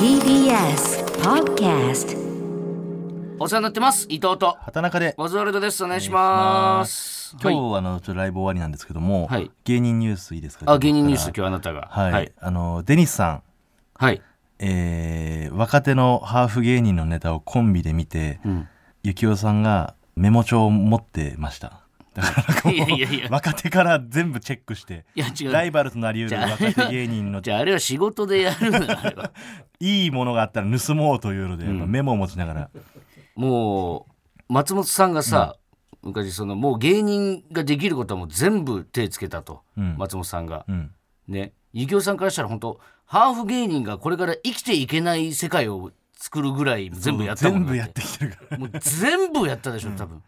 TBS Podcast お世話になってます伊藤と。畑中で。オズワルドです。お願いします。今日、はいあのちょっとライブ終わりなんですけども、はい。芸人ニュースいいですか？あ芸人ニュース今日あなたが。らはい、はい、あのデニスさん、はい。えー若手のハーフ芸人のネタをコンビで見て、うん。ゆきおさんがメモ帳を持ってましただからなんかもういやいやいや。若手から全部チェックしていや違う。ライバルとなりうる若手芸人の じゃああれは仕事でやるのよあれは。いいものがあったら盗もうというので、やっぱメモを持ちながら、もう松本さんがさ、昔そのもう芸人ができることはもう全部手つけたと、うん。松本さんが、うん、ね。ゆきおさんからしたら本当ハーフ芸人がこれから生きていけない世界を作るぐらい全部やったもん全部やってきてるから。もう全部やったでしょ多分、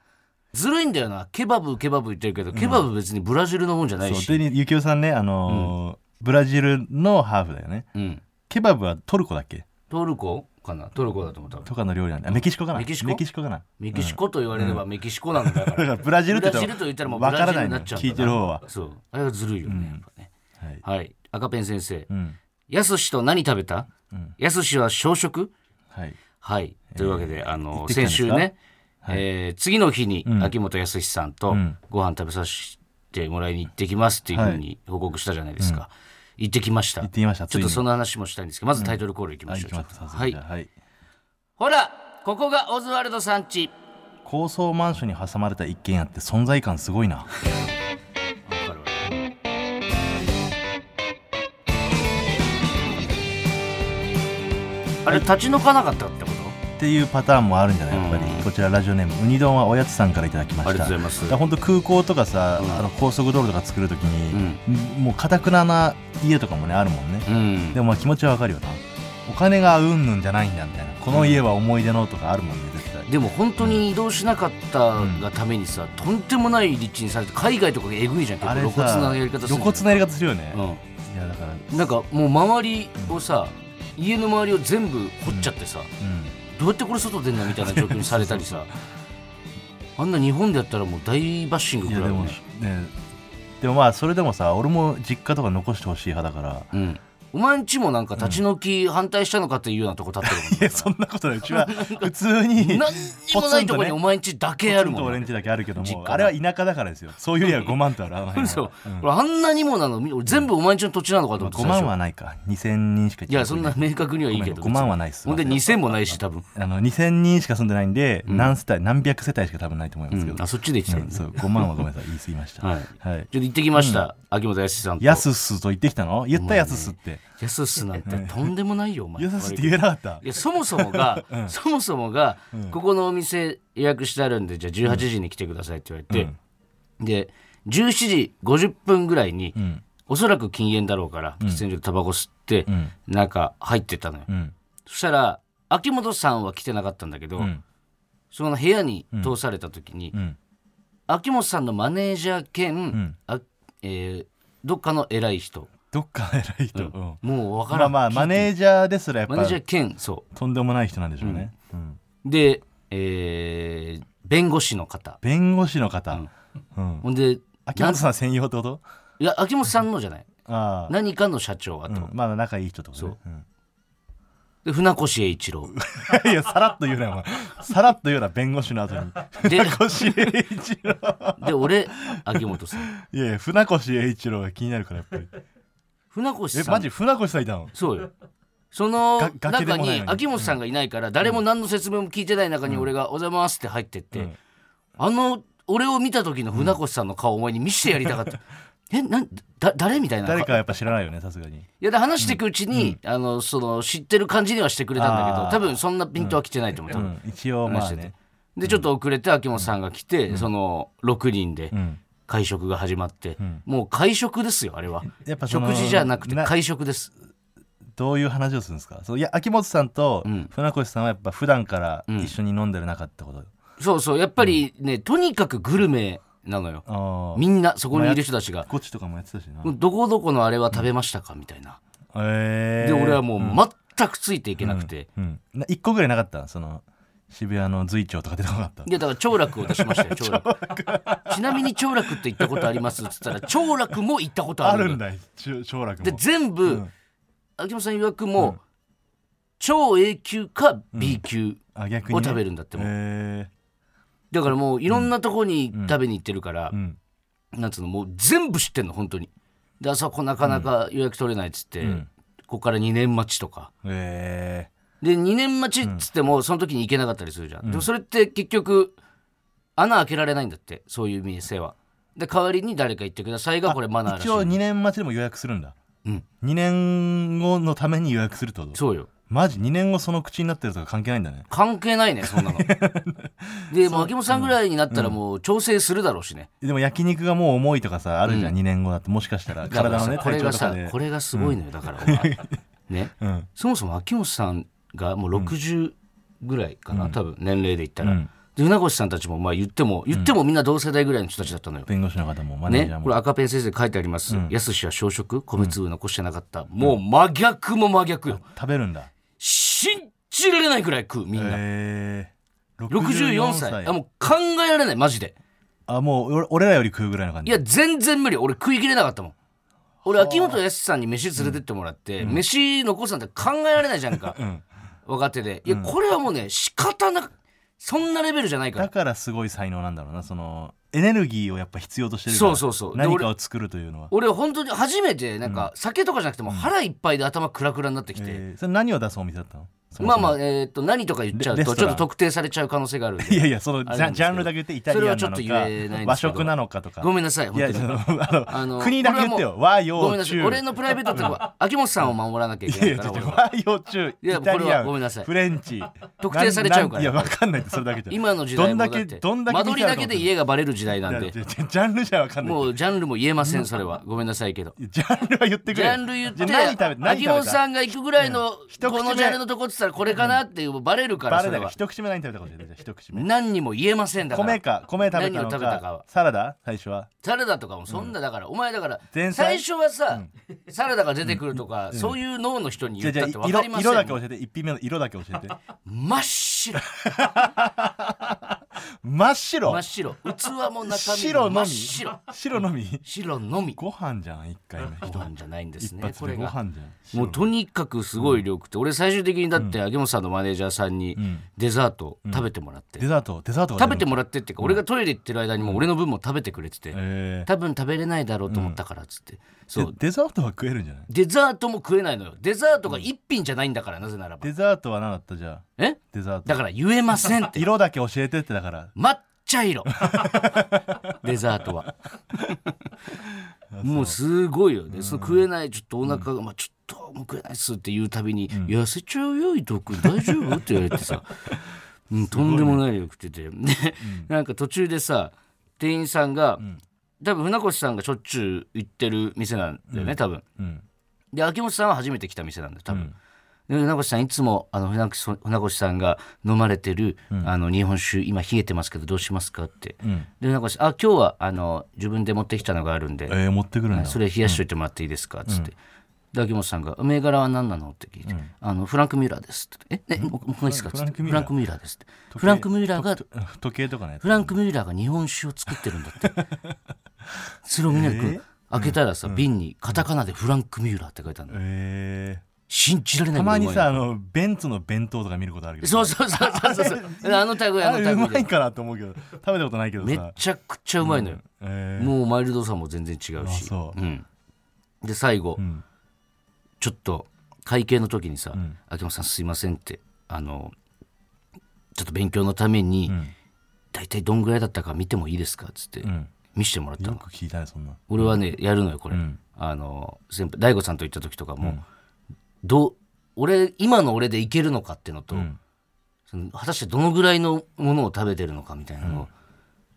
ずるいんだよな。ケバブケバブ言ってるけど、ケバブ別にブラジルのもんじゃないし。そうでゆきおさんねあのーブラジルのハーフだよね。うん、ケバブはトルコだっけ？トルコかな？トルコだと思ったとかの料理なんだ。あメキシコかな？メキシコ？メキシコかな？メキシコと言われればメキシコなんだから、だからブラジルってブラジルと言ったらもうブラジルわからないのになっちゃうんだ聞いてる方は。そう。あれはずるいよね、やっぱね。はい、はい。赤ペン先生。うん。やすしと何食べた？やすしは小食？はい。はい。というわけで、あの行ってきたんですか？先週ね、えー次の日に秋元康さんとん。ご飯食べさせてもらいに行ってきますっていうふうに報告したじゃないですか、行ってきました。行ってきました。ちょっとその話もしたいんですけどまずタイトルコールいきましょう、はい行きちょっと。ますはい。はい。ほらここがオズワルドさんち。高層マンションに挟まれた一軒家って存在感すごいな。あれ立ち退かなかったってっていうパターンもあるんじゃない？やっぱり、うんこちらラジオネームウニ丼はおやつさんからいただきました。ありがとうございます。本当空港とかさ、うん。あの高速道路とか作るときに、もうかたくなな家とかもねあるもんね、うん。でもまあ気持ちはわかるよな。お金がうんぬんじゃないんだみたいな。この家は思い出のとかあるもんね絶対。でも本当に移動しなかったがためにさ、とんでもない立地にされて海外とかがえぐいじゃん。結構露骨なやり方する露骨なやり方するよね、うん。いやだから。なんかもう周りをさ家の周りを全部掘っちゃってさ、うんどうやってこれ外出んのみたいな状況にされたりさ。あんな日本でやったらもう大バッシングくらいね。ね。でもまあそれでもさ俺も実家とか残してほしい派だから。うんお前んちもなんか立ち退き反対したのかっていうようなとこ立ってるもんいや そんなことない。うちは 普通に何にもないとこにお前んちだけあるもんポツンと俺んちだけあるけどもあれは田舎だからですよ。そういう家は5万とあるあの辺は。嘘、俺あんなにもなの？全部お前んちの土地なのかと思って5最初万はないか。2000人しかいやそんな明確にはいいけど5万はないっす。ほんで2000もないし多分、あの2000人しか住んでないんで、何世帯何百世帯しか多分ないと思いますけど、あそっちで言ってたうん。んだそう。5万はごめんなさい。言い過ぎました。はい。はい。ちょっと行ってきました、秋元康さんと。やすっすと言ってきたの？言ったやすっすってやすっすなんてとんでもないよお前。やすっすって言えなかった？いやそもそもが、そもそもが、ここのお店予約してあるんでじゃあ18時に来てくださいって言われて、で17時50分ぐらいに、ん。おそらく禁煙だろうから喫煙所でタバコ吸って、ん。中入ってったのよ、うん。そしたら秋元さんは来てなかったんだけど、ん。その部屋に通された時に、うん。秋元さんのマネージャー兼、ん。あえーどっかの偉い人どっか偉い人、うん。もう分からん。まあまあマネージャーですらやっぱマネージャー兼そとんでもない人なんでしょうね、うん。うで、えー弁護士の方。弁護士の方、うん。ほんで秋元さん専用ってこと？いや秋元さんのじゃない。ああ、何かの社長あと、うん、まだ仲いい人ってことね。で船越英一郎。う んいやさらっと言うなお前。さらっと言うな弁護士の後に。で船越英一郎。で俺秋元さん。いやいや船越英一郎が気になるからやっぱり船越さん。えマジ船越さんいたの？そうよ。その中にに秋元さんがいないから誰も何の説明も聞いてない中に俺が「おはようございます」って入ってって、あの俺を見た時の船越さんの顔をお前に見せてやりたかった、えなんだ誰みたいな。誰かはやっぱ知らないよねさすがに。いやで話していくうちに、あのその知ってる感じにはしてくれたんだけど多分そんなピントは来てないと思う、うん。一応まあね。でちょっと遅れて秋元さんが来て、その6人で。うん会食が始まって、もう会食ですよあれは。やっぱ食事じゃなくてな会食です。どういう話をするんですか？そういや秋元さんとん。船越さんはやっぱ普段から一緒に飲んでる仲ってこと、そうそうやっぱりね、とにかくグルメなのよ。みんなそこにいる人たちが。ゴチとかもやってたしな、「どこどこのあれは食べましたか?」みたいな。えで俺はもう全くついていけなくて、うん、な一個ぐらいなかった？その渋谷の随町とか出てこなかった。いやだから長楽を出しましたよ長楽。ちなみに長楽って行ったことありますっつったら 長楽も行ったことああるんだ長楽も。で全部、秋元さん曰くも、超 A 級か B 級あ逆に、ね、を食べるんだってもう、へだからもういろんなとこに食べに行ってるから、えうん。なんつうのもう全部知ってんの本当に。であそこなかなか予約取れないっつって、ん。ここから2年待ちとか。へで2年待ちっつってもその時に行けなかったりするじゃん、でもそれって結局穴開けられないんだってそういう店は。で代わりに誰か行ってくださいがこれマナーらしい。一応2年待ちでも予約するんだ。うん。2年後のために予約するってこと？そうよ。マジ？2年後その口になってるとか関係ないんだね。関係ないねそんなの。でもう。秋元さんぐらいになったらもう調整するだろうしね、でも焼肉がもう重いとかさあるじゃん、2年後だって。もしかしたら体のねさこれがさこれがすごいのよ、だから。お前ね。うん。そもそも秋元さんがもう60ぐらいかな、多分年齢で言ったら、うん。で船越さんたちもまあ言っても言ってもみんな同世代ぐらいの人たちだったのよ、弁護士の方もマネージャーも、ねこれ赤ペン先生書いてあります「やすしは小食米粒残してなかった」もう真逆も真逆。よ食べるんだ。信じられないくらい食うみんな、へえ64歳。あもう考えられないマジで。あもう俺俺らより食うぐらいの感じ。いや全然無理。俺食いきれなかったもん。俺秋元康さんに飯連れてってもらって、飯残すなんて考えられないじゃんか、ん若手で。いやこれはもうね仕方なくそんなレベルじゃないから。だからすごい才能なんだろうなそのエネルギーをやっぱ必要としてるからそうそうそう。で何かを作るというのは。俺本当に初めてなんか酒とかじゃなくても腹いっぱいで頭クラクラになってきて、えーそれ何を出すお店だったの？まあまあえーっと何とか言っちゃうとちょっと特定されちゃう可能性があるいやいやそのジャジャンルだけ言ってイタリアンなのそれはちょっと言えないんですけど。か和食なのかとか。ごめんなさい本当に。の あのあの国だけ言ってよ。和もうごめんなさい。洋中俺のプライベートってのは 秋元さんを守らなきゃいいけないいから 和洋中イタリこれはアンごめんなさい。フレンチ。特定されちゃうから。いやわかんないそれだけじゃ。今の時代もどんだけどんだけ間取りだけで家がバレる時代なんで。ジャンルじゃわかんない。もうジャンルも言えませんそれは。ごめんなさいけど。ジャンルは言ってくジれャンル言って秋元さんが行くぐらいのこのジャンルのとこって言ったらこれかなっていうバレるからバレないそれは。一口目何食べたか教えてじゃあ一口目。何にも言えませんだから。米か米食べたの何を食べたかは。かサラダ？最初は？サラダとかもそんなだから、お前だから最初はさ、サラダが出てくるとか、そういう脳の人に言ったって分かりません色だけ教えて。一品目の色だけ教えて。真っ白真っ白。真っ白。器も中身も真っ白。白のみ？白のみ。ご飯じゃん一回目。ご飯じゃないんです一ねこれが。飯じゃん。もうとにかくすごい量食って、俺最終的にだって秋元さんのマネージャーさんにん。デザート食べてもらって、デザート？デザートが食べてもららってっていうか、俺がトイレ行ってる間にもう俺の分も食べてくれてて、え多分食べれないだろうと思ったからっつって、そうー、デザートは食えるんじゃない？デザートも食えないのよ。デザートが一品じゃないんだからなぜならば。デザートは何だったじゃあ？え？デザート。だから言えませんって。色だけ教えてってだから。抹茶色。デザートは。もうすごいよ。ね、その食えないちょっとお腹が、まあ、ちょっともう食えないっすって言うたびに「痩せちゃうよ伊藤君。大丈夫?」って言われてさ、うん、とんでもない量食ってて。で、なんか途中でさ店員さんが、多分船越さんがしょっちゅう行ってる店なんだよね、多分。うん。で秋元さんは初めて来た店なんだよ多分、で船越さんいつもあの船越船越さんが飲まれてる、あの日本酒今冷えてますけどどうしますかって、うん。で船越さんあ今日はあの自分で持ってきたのがあるんで、えー持ってくるんだ。それ冷やしといてもらっていいですかっつって、で秋元さんが「銘柄は何なの?」って聞いて、あの「フランク・ミュラーです」って「ええもうもういいですか?」って「フランクミュラー。フランク・ミュラーです」って。フランク・ミュラーが時計とかねフランク・ミュラーが日本酒を作ってるんだって。それをみんなでこう開けたらさ、瓶にカタカナで「フランク・ミュラー」って書いてあるの。え信じられーないたまにさあのベンツの弁当とか見ることあるけどそうそうそうそうそう あの類ああの類でまいかなと思うけど食べたことないけどさ。ちゃくちゃうまいのよ、えー。もうマイルドさも全然違うあしそう。うん、で最後、んちょっと会計の時にさ「ん秋元さんすいません」ってあのちょっと勉強のために、ん。大体どんぐらいだったか見てもいいですか？っつって、ん。見せてもらったの。よく聞いたねそんな。俺はねやるのよこれ、ん。あの先輩大悟さんと行った時とかも、どう俺今の俺でいけるのかっていうのと、ん。その果たしてどのぐらいのものを食べてるのかみたいなのを、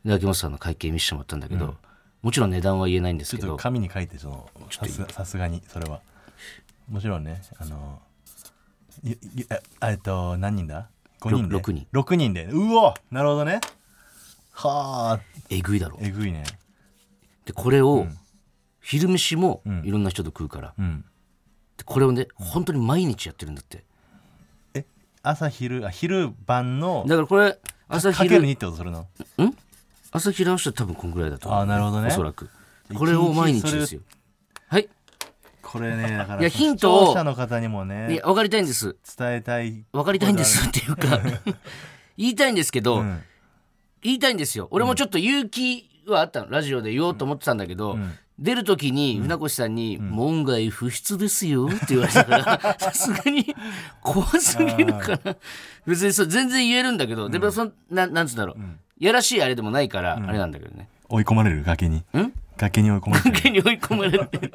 で秋元さんの会計見せてもらったんだけど、もちろん値段は言えないんですちょっとけど紙に書いてそのさすがさすがにそれはもちろんね。あのええっと何人だ？5人で？ろ六人。6人で。うお！なるほどね。はあ。えぐいだろ。えぐいね。でこれを、昼飯もん。いろんな人と食うから、うん。でこれをね本当に毎日やってるんだって。え朝昼あ昼晩のだからこれ朝かける昼2ってことするの？朝昼合わせたら多分こんぐらいだと思う。あなるほどね。おそらく。これを毎日ですよ。はいここれね だからいやヒントを視聴者の方にもいねや分かりたいんです。伝えたい分かりたいんですっていうか 言いたいんですけど、うん。言いたいんですよ。俺もちょっと勇気はあったのラジオで言おうと思ってたんだけど、ん。出る時に船越さんに「門外不出ですよ」って言われたから さすがに怖すぎるから別にそう全然言えるんだけど、でもそんななんつうんだろう、やらしいあれでもないから、あれなんだけどね。追い込まれる崖に。ん？崖に追い込まれてる。崖に追い込まれて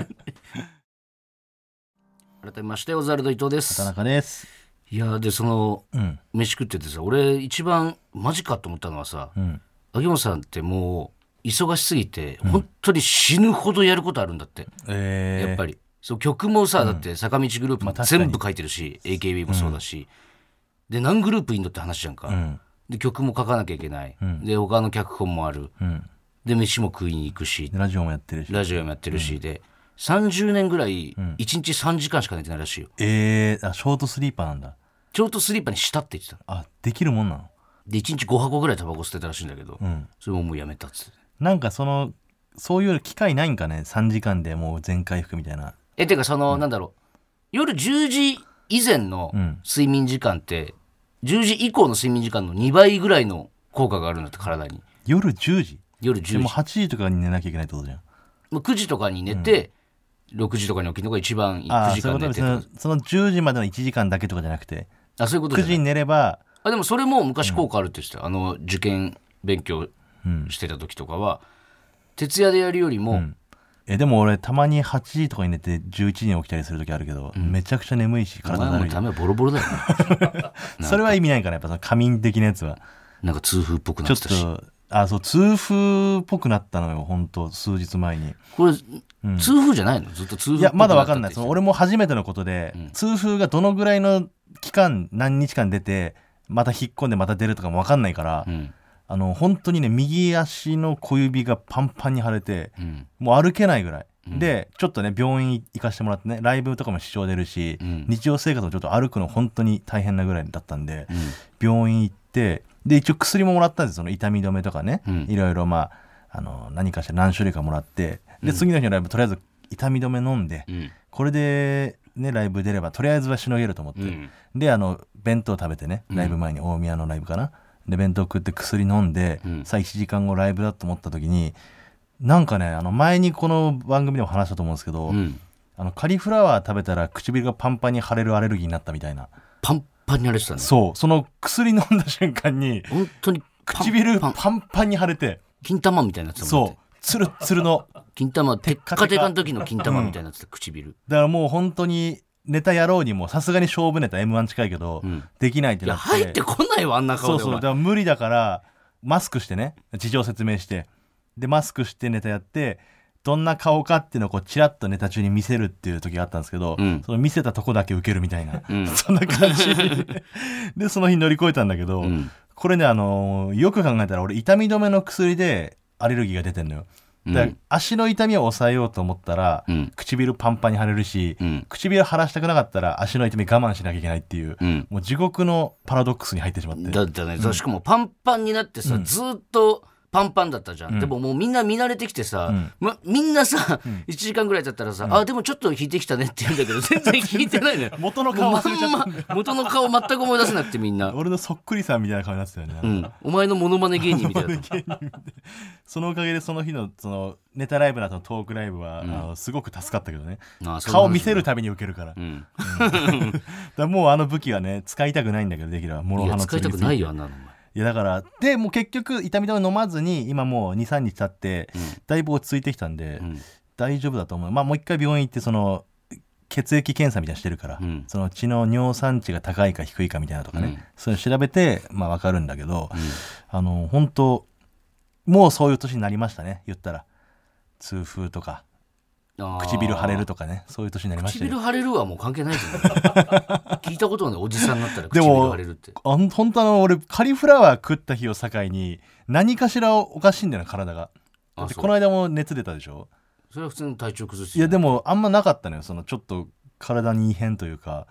改めましてオザルド伊藤です。田中です。いやでそのうん。飯食っててさ俺一番マジかと思ったのはさ、うん。秋元さんってもう忙しすぎて、本当に死ぬほどやることあるんだって、えー、やっぱり。そう曲もさ、だって坂道グループも全部書いてるし、AKB もそうだし、で何グループいんのって話じゃんか、うん。で曲も書かなきゃいけない、で他の脚本もある。うん。で飯も食いに行くし。でラジオもやってるし。ラジオもやってるし、で30年ぐらい1日3時間しか寝てないらしいよ。えー、あショートスリーパーなんだ。ちょうどスリーパーにしたって言ってたあできるもんなの？で1日5箱ぐらいタバコ捨てたらしいんだけど、うん。それももうやめたっつって。なんかそのそういう機会ないんかね？3時間でもう全回復みたいな。えてかその、なんだろう。夜10時以前のうん。睡眠時間って、10時以降の睡眠時間の2倍ぐらいの効果があるんだって体に。夜10時夜10時でも8時とかに寝なきゃいけないってことじゃん。もう9時とかに寝て、6時とかに起きるのが一番いい9ああ時間寝てそのその10時までの1時間だけとかじゃなくて。あそういうことじ9ゃない。時に寝ればあでもそれも昔効果あるって言ってた、あの受験勉強うんしてた時とかは徹夜でやるよりも、えでも俺たまに8時とかに寝て11時に起きたりする時あるけど、めちゃくちゃ眠いし体だるい。もダメボロボロだよ。なそれは意味ないからやっぱその仮眠的なやつは。なんか痛風っぽくなちょってったし。とあそう痛風っぽくなったのよ本当数日前に。これ、痛風じゃないの？ずっと痛風いやまだわかんない。っその俺も初めてのことで、痛風がどのぐらいの期間何日間出てまた引っ込んでまた出るとかもわかんないから、うん。あの本当にね右足の小指がパンパンに腫れてうん。もう歩けないぐらい、でちょっとね病院行かしてもらってねライブとかも支障出るし、うん。日常生活もちょっと歩くの本当に大変なぐらいだったんで、うん。病院行ってで一応薬ももらったんですその痛み止めとかね、うん。いろいろまああの何かしら何種類かもらって。で次の日のライブとりあえず痛み止め飲んで、うん。これでねライブ出ればとりあえずはしのげると思って、うん。であの弁当食べてねライブ前に大宮のライブかな、で弁当食って薬飲んで、うん。さあ1時間後ライブだと思った時になんかねあの前にこの番組でも話したと思うんですけど、うん。あのカリフラワー食べたら唇がパンパンに腫れるアレルギーになったみたいな。パンパンに腫れてたねそう。その薬飲んだ瞬間に本当にパン唇パン。パンパンに腫れて金玉みたいになってたもん。そう。ツルッツルの金玉テッカテカの時の金玉みたいになってた唇。だからもう本当にネタやろうにもさすがに勝負ネタ m 1近いけど、ん。できないっていやなって。入ってこないわあんなそうそう。だから無理だからマスクしてね。事情説明して。でマスクしてネタやってどんな顔かっていうのをこうチラッとネタ中に見せるっていう時があったんですけど、うん。その見せたとこだけ受けるみたいな、うん。そんな感じ。でその日乗り越えたんだけど、うん。これねあのーよく考えたら俺痛み止めの薬でアレルギーが出てんのよ。だからうん足の痛みを抑えようと思ったら、うん。唇パンパンに腫れるし、うん。唇腫らしたくなかったら足の痛み我慢しなきゃいけないっていう、うん。もう地獄のパラドックスに入ってしまって。だってね、しかもパンパンになってさ、ずーっとパンパンだったじゃん、でももうみんな見慣れてきてさ、ん。ま、みんなさ、1時間ぐらい経ったらさ、あでもちょっと引いてきたねって言うんだけど全然引いてないのよ。元の顔忘れちゃったまんま元の顔全く思い出せなくてみんな、俺のそっくりさん。みたいな顔になってたよね、うん、お前のモノマネ芸人みたいだった。そのおかげでその日のそのネタライブの後のトークライブは、あのすごく助かったけどね。顔見せるたびに受けるから,、だうん、からもうあの武器はね使いたくないんだけどできれば。諸いや刃の使いたくないよあんなの。お前いやだからでもう結局痛み止め飲まずに今もう23日経って、だいぶ落ち着いてきたんで、ん。大丈夫だと思う。まあもう一回病院行ってその血液検査みたいなのしてるから、うん。その血の尿酸値が高いか低いかみたいなとかね、うん。そういうの調べてまあ分かるんだけど、あの本当もうそういう年になりましたね言ったら。痛風とか唇腫れるとかねそういう年になりましたよ。唇腫れるはもう関係ないと思う。聞いたことがない。おじさんになったらでも唇腫れるって。あん本当あの俺カリフラワー食った日を境に何かしらおかしいんだよな体が。この間も熱出たでしょ？それは普通の体調崩すいやでもあんまなかったのよそのちょっと体に異変というか。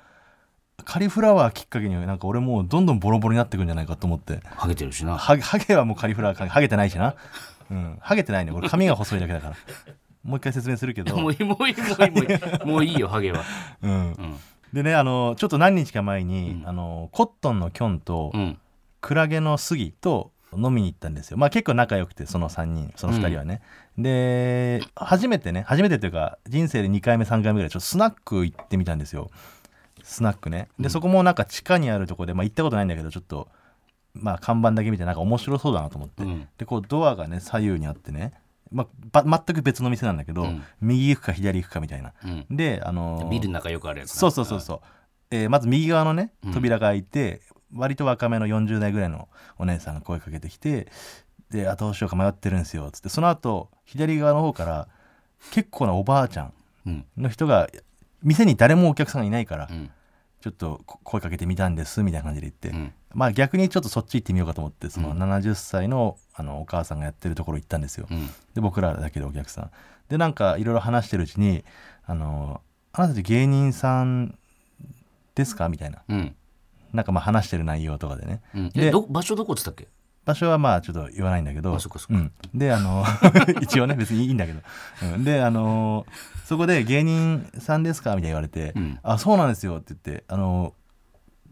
カリフラワーきっかけになんか俺もうどんどんボロボロになってくんじゃないかと思って。ハゲてるしな。ハゲハゲはもうカリフラワーかハゲてないしな。うん。ハゲてないね。俺髪が細いだけだからもう一回説明するけど。もういいもういいもういいもういい。もういいよハゲは。うん。うん。でねあのちょっと何日か前に、うん。あのコットンのキョンと、うん。クラゲの杉と飲みに行ったんですよ。まあ結構仲良くてその3人その2人はね、で初めてね初めてというか人生で2回目3回目ぐらいちょっとスナック行ってみたんですよ。スナックね。で、そこもなんか地下にあるとこで、まあ、行ったことないんだけどちょっとまあ看板だけ見てなんか面白そうだなと思って、うん。でこうドアがね左右にあってね、まあ、ば全く別の店なんだけど、うん。右行くか左行くかみたいな。うん。であのービルの中よくあるやつな。そうそうそうそう、えーまず右側のねうん。扉が開いて、割と若めの40代ぐらいのお姉さんが声かけてきてであどうしようか迷ってるんですよつって。その後左側の方から結構なおばあちゃんうん。の人が店に誰もお客さんがいないから、うんちょっとこ声かけてみたんですみたいな感じで言って、うん。まあ逆にちょっとそっち行ってみようかと思ってそのうん。70歳のあのお母さんがやってるところ行ったんですよ。うん。で僕らだけでお客さん。でなんかいろいろ話してるうちに「あのあなたたち芸人さんですか?」みたいな。うん。なんかまあ話してる内容とかでね。うん。で場所どこっつったっけ？場所はまあちょっと言わないんだけどうん、であの 一応ね別にいいんだけど、うん、であのそこで「芸人さんですか?」みたいに言われて「うん。あそうなんですよ」って言ってあの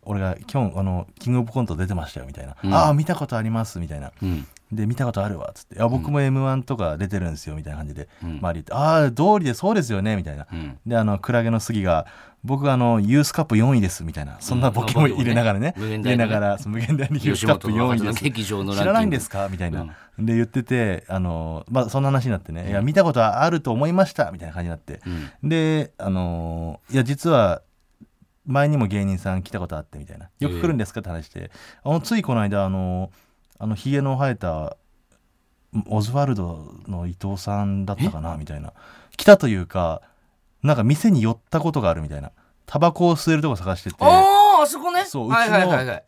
俺が今日あのキングオブコント出てましたよみたいな「うん。ああ見たことあります」みたいな。うんで見たことあるわっつって「いや僕も m 1とか出てるんですよ」みたいな感じで。うん。周り言って「ああ道理でそうですよね」みたいな。うん。であのクラゲの杉が「僕あのユースカップ4位です」みたいな。そんなボケも入れながらね入れながら無限大に ユース吉カップ4本の位です。劇場のランキング。知らないんですか？みたいな、で言っててあの、まあ、そんな話になってね「いや見たことはあると思いました」みたいな感じになって。うん。であのいや実は前にも芸人さん来たことあってみたいな。よく来るんですか？って話して、あのついこの間あのあのひげの生えたオズワルドの伊藤さんだったかなみたいな。来たというかなんか店に寄ったことがあるみたいな。タバコを吸えるとこ探してて。あそこね。そうはいはいはいはい。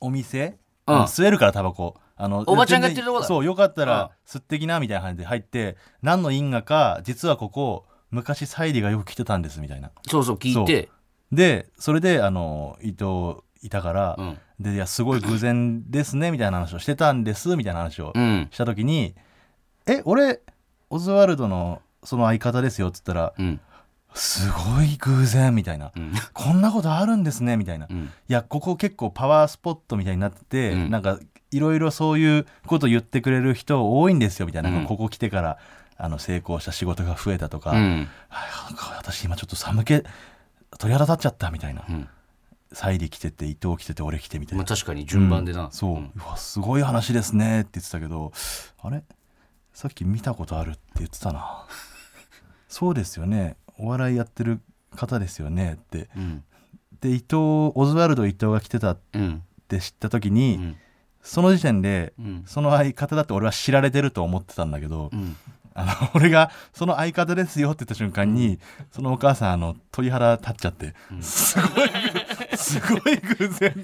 お店、うん。吸えるからタバコ。あのおばちゃんがやってるとこだ。そうよかったうん。ら吸ってきなみたいな感じで入って何の因果か実はここ昔サイリがよく来てたんですみたいな。そうそう聞いて。でそれであの伊藤いたから、うんでいやすごい偶然ですねみたいな話をしてたんですみたいな話をうん。した時に「え俺オズワルドのその相方ですよ」っつったらうん「すごい偶然」みたいな。うん「こんなことあるんですね」みたいな。うん。いやここ結構パワースポットみたいになってて、うん。なんかいろいろそういうこと言ってくれる人多いんですよみたいな、うん。ここ来てからあの成功した仕事が増えたとか、うん。はいなんか私今ちょっと寒気鳥肌立っちゃったみたいな、うんサイリ来てて伊藤来てて俺来てみたいな、まあ確かに順番でな、うん。そう、ん。うわすごい話ですねって言ってたけどあれ？さっき見たことあるって言ってたな。そうですよね。お笑いやってる方ですよねって。うん。で伊藤オズワルド伊藤が来てたっうん。て知った時うに、ん。その時点でうん。その相方だって俺は知られてると思ってたんだけど、うん。あの 俺がその相方ですよって言った瞬間に、そのお母さんあの鳥肌立っちゃって、すごいすごい偶然。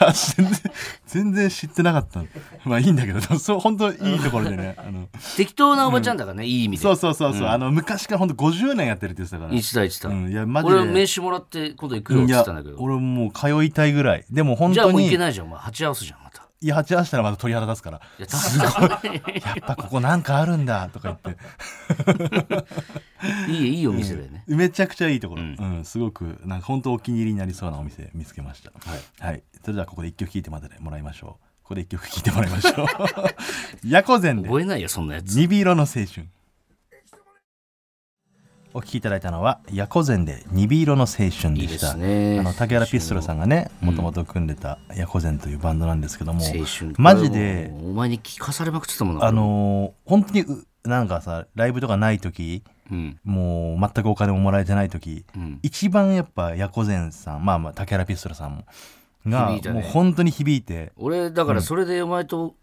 あ全然全然知ってなかった。まあいいんだけど。そう本当いいところでね。あの。適当なおばちゃんだからね、いい意味で。そうそうそうそう、うん。あの昔から本当50年やってるって言ってたから、言ってた言ってた、うん、いやマジで。俺は名刺もらって今度行くよって言ってたんだけど。俺もう通いたいぐらい。でも本じゃあもう当に行けないじゃんお前。鉢合わすじゃんまた。いや鉢合わせたらまた鳥肌立つから。いや確かにやっぱここなんかあるんだとか言って いいいいお店だよね、めちゃくちゃいいところ、ううんんすごくなんか本当お気に入りになりそうなお店見つけました。はい。はい。それではここで一曲聴いてまたねもらいましょう。ここで一曲聴いてもらいましょう。ヤコゼンで。覚えないよそんなやつ。ニビ色の青春。お聴きいただいたのはヤコゼンでニビ色の青春いいででしたすね。あの竹原ピストルさんがねうん。もともと組んでたヤコゼンというバンドなんですけども、青春マジでお前に聞かされまくってたもんなあのー本当にうなんかさライブとかない時うん。もう全くお金ももらえてない時うん。一番やっぱヤコゼンさんまあまあ竹原ピストルさんもがね。もう本当に響いて俺だからそれでお前と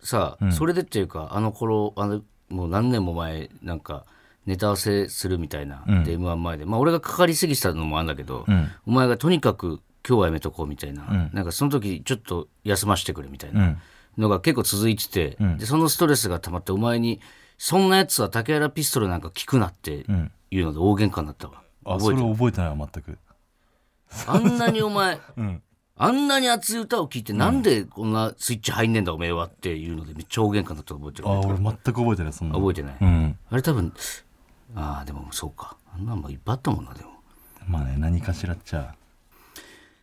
さ、うん。それでっていうかあの頃あのもう何年も前なんかネタ合わせするみたいな、うん。で m 1前で。まあ俺がかかりすぎてたのもあるんだけど、うん。お前がとにかく今日はやめとこうみたいな、ん。なんかその時ちょっと休ませてくれみたいうなんのが結構続いてて、うん。でそのストレスが溜まってお前にそんなやつは竹原ピストルなんか聞くなってうん。いうので大喧嘩になったわ、あそれ覚えてる？覚えてないわ全く。あんなにお前 うん。あんなに熱い歌を聴いて、なんでこんなスイッチ入んねえんだおめえはっていうのでめっちゃ大喧嘩だったの覚えてる。あ俺全く覚えてないそんな覚えてない、うん。あれ多分ああでもそうか。あんなんもいっぱいあったもんなでも。まあね何かしらっちゃ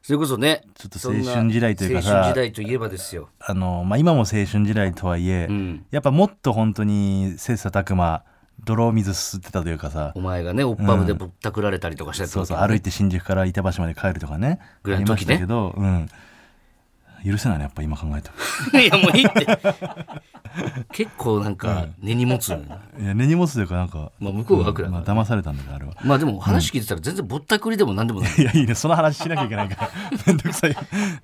それこそねちょっと青春時代というかさ青春時代といえばですよ。あの、まあ、今も青春時代とはいえ、ん。やっぱもっと本当に切磋琢磨泥水吸ってたというかさ。お前がねおっぱぶでぼったくられたりとかしたそうそう歩いて新宿から板橋まで帰るとかねぐらいの時ね。したけど、うん。許せないねやっぱ今考えた いやもういいって結構なんか根に持つ。のよらいや根に持つというかなんか、まあ向こうが。悪だまあ、から、騙されたんだけどあれは。まあでも話聞いてたら全然ぼったくりでも何でもない。いやいいね。その話しなきゃいけないから。めんどくさい。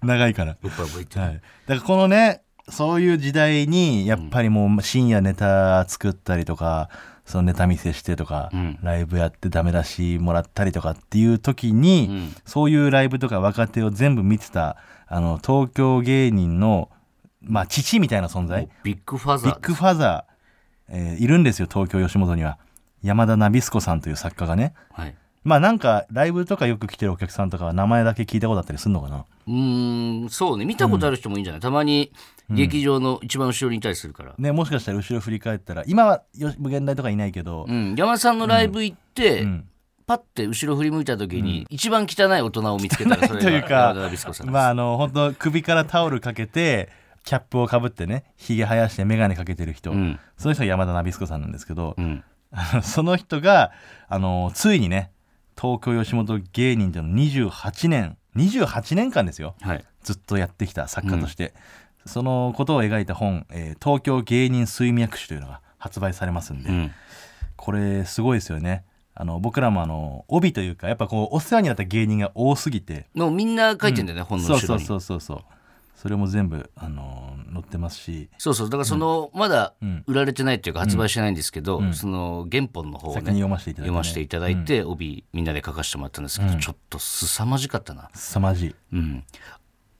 長いから。はい、だからこのねそういう時代にやっぱりもう深夜ネタ作ったりとか、そのネタ見せしてとか、うん。ライブやってダメ出しもらったりとかっていう時に、うん。そういうライブとか若手を全部見てたあの東京芸人の、まあ、父みたいな存在。ビッグファザービッグファザー、えーいるんですよ東京吉本には。山田ナビスコさんという作家がね。はい、まあなんかライブとかよく来てるお客さんとかは名前だけ聞いたことあったりするのかな？うーんそうね。見たことある人もいいんじゃない、たまに劇場の一番後ろにいたりするから、ね、もしかしたら後ろ振り返ったら今は限大とかいないけど、うん、山田さんのライブ行って、うん。パッて後ろ振り向いた時に、一番汚い大人を見つけたらそれ というがか山田ビスコさんです、まああの本当首からタオルかけてキャップをかぶってねひげ生やして眼鏡かけてる人、うん。その人が山田ナビスコさんなんですけど、うん。その人があのついにね東京吉本芸人というのを28年28年間ですよ。はい。ずっとやってきた作家として、そのことを描いた本「えー東京芸人睡眠薬師」というのが発売されますんで、うん。これすごいですよね。あの僕らもあの帯というかやっぱこうお世話になった芸人が多すぎて。もうみんな書いてんだよね、本のそう後ろに。そうそうそうそうそれも全部あの載ってますし。そうそう。だからその、まだうん。売られてないっていうか発売してないんですけど、うん。その原本の方をね読ませていただいて、読ませていただいて、帯みんなで書かせてもらったんですけど、ちょっと凄まじかったな。凄まじい。うん。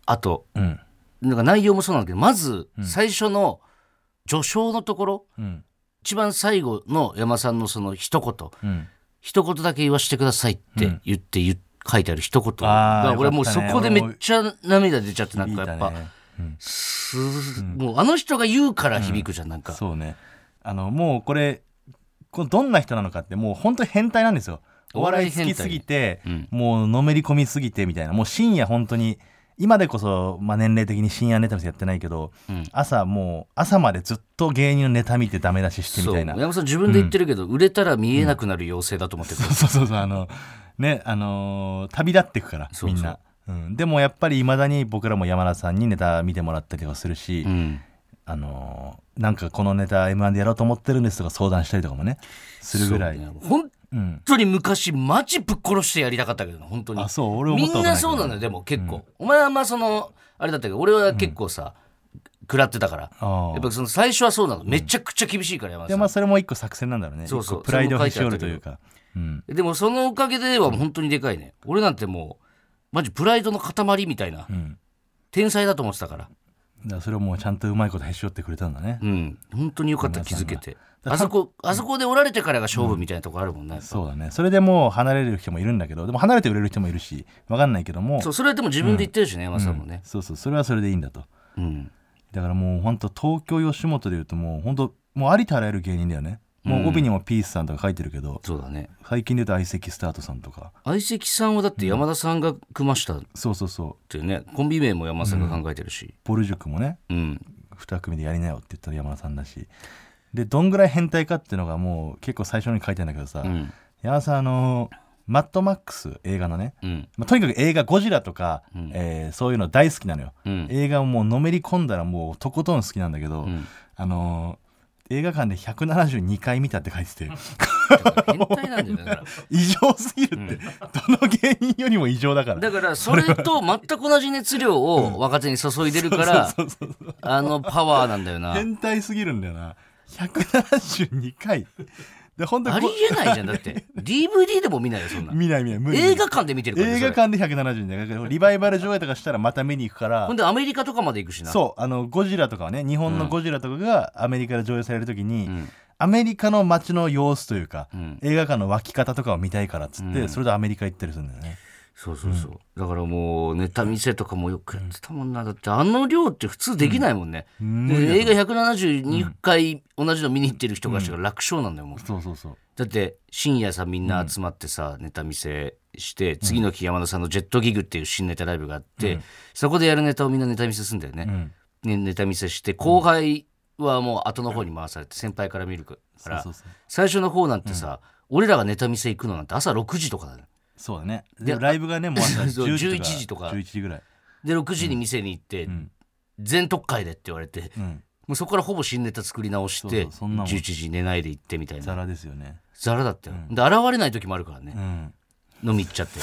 あとうん。なんか内容もそうなんだけどまず最初の序章のところうん。一番最後の山さんのその一言。うん。一言だけ言わせてくださいって言って言っ書いてある一言。が俺もうそこでめっちゃ涙出ちゃってなんかやっぱ。もうあの人が言うから響くじゃんなんか。そうね。あのもうこれこのどんな人なのかってもう本当に変態なんですよ。お笑い好きすぎて、うん。もうのめり込みすぎてみたいな。もう深夜本当に今でこそ、まあ、年齢的に深夜ネタ見せやってないけど、うん。朝もう朝までずっと芸人のネタ見てダメ出ししてみたいな。山本さん自分で言ってるけど、売れたら見えなくなる妖精だと思ってる、そうそうそうそうあのねあのー旅立っていくからそうそう。みんな。うん、でもやっぱりいまだに僕らも山田さんにネタ見てもらったりとかするし、うん。あのーなんかこのネタ m 1でやろうと思ってるんですとか相談したりとかもねするぐらい、そうね。本うん、当に昔マジぶっ殺してやりたかったけどな本当に。あそう。俺思みんったことないけど。なそうなのよでも結構、お前はまあそのあれだったけど俺は結構さ、食らってたから。やっぱその最初はそうなの。めちゃくちゃ厳しいから山田さん。でまあそれも一個作戦なんだろうね。そうそう。一個プライドをへし折るというかうん。でもそのおかげでは本当にでかいね、俺なんてもうマジプライドの塊みたいな、うん。天才だと思ってたから。だからそれをもうちゃんとうまいことへし折ってくれたんだね、うん。本当によかった気づけて。だあそこあそこでおられてからが勝負みたいなとこあるもんね、やっぱそうだね。それでもう離れる人もいるんだけどでも離れて売れる人もいるし分かんないけども。そうそれはでも自分で言ってるしね、山田さんもね、そうそう。それはそれでいいんだと。うん。だからもう本当東京吉本でいうともう本当もうありとあらゆる芸人だよねもう帯にもピースさんとか書いてるけど、そうだね。最近で言うと相席スタートさんとか。相席さんはだって山田さんが組ましたっそうそうそう。ていうね。コンビ名も山田さんが考えてるし。ボル塾もねうん、2組でやりなよって言ったら山田さんだし。でどんぐらい変態かっていうのがもう結構最初に書いてんだけどさ、うん。山田さんあのーマッドマックス映画のね、うん。まあ、とにかく映画ゴジラとか、うん。えーそういうの大好きなのよ、うん。映画をもうのめり込んだらもうとことん好きなんだけど、うん。あのー映画館で172回見たって書いてて。変態なんだよだから。異常すぎるって、どの芸人よりも異常だから。だからそれと全く同じ熱量を若手に注いでるからあのパワーなんだよな。変態すぎるんだよな。172回で本当ありえないじゃん。だって DVD でも見ないよそんな。見ない見ない無理。映画館で見てるからね映画館で172だからリバイバル上映とかしたらまた見に行くから。ほんでアメリカとかまで行くしな。そうあのゴジラとかはね日本のゴジラとかがアメリカで上映される時に、ん。アメリカの街の様子というか、ん。映画館の湧き方とかを見たいからっつって、うん。それでアメリカ行ったりするんだよねそうそうそう、だからもうネタ見せとかもよくやってたもんな。だってあの量って普通できないもんね、で映画172回同じの見に行ってる人がしたら楽勝なんだよもう。そうそうそう。だって深夜さみんな集まってさ、ネタ見せして次の日山田さんの「ジェットギグ」っていう新ネタライブがあって、そこでやるネタをみんなネタ見せするんだよね,、ん。ねネタ見せして後輩はもう後の方に回されて先輩から見るから。最初の方なんてさ、俺らがネタ見せ行くのなんて朝6時とかだよそうだね。でライブがねもう朝そう10時11時とか。11時ぐらい。で6時に店に行って、全特会でって言われて、うん。もうそこからほぼ新ネタ作り直してそうそうそんなもん。11時寝ないで行ってみたいな。ザラですよね。ザラだったよ、で現れない時もあるからね、うん。飲み行っちゃって。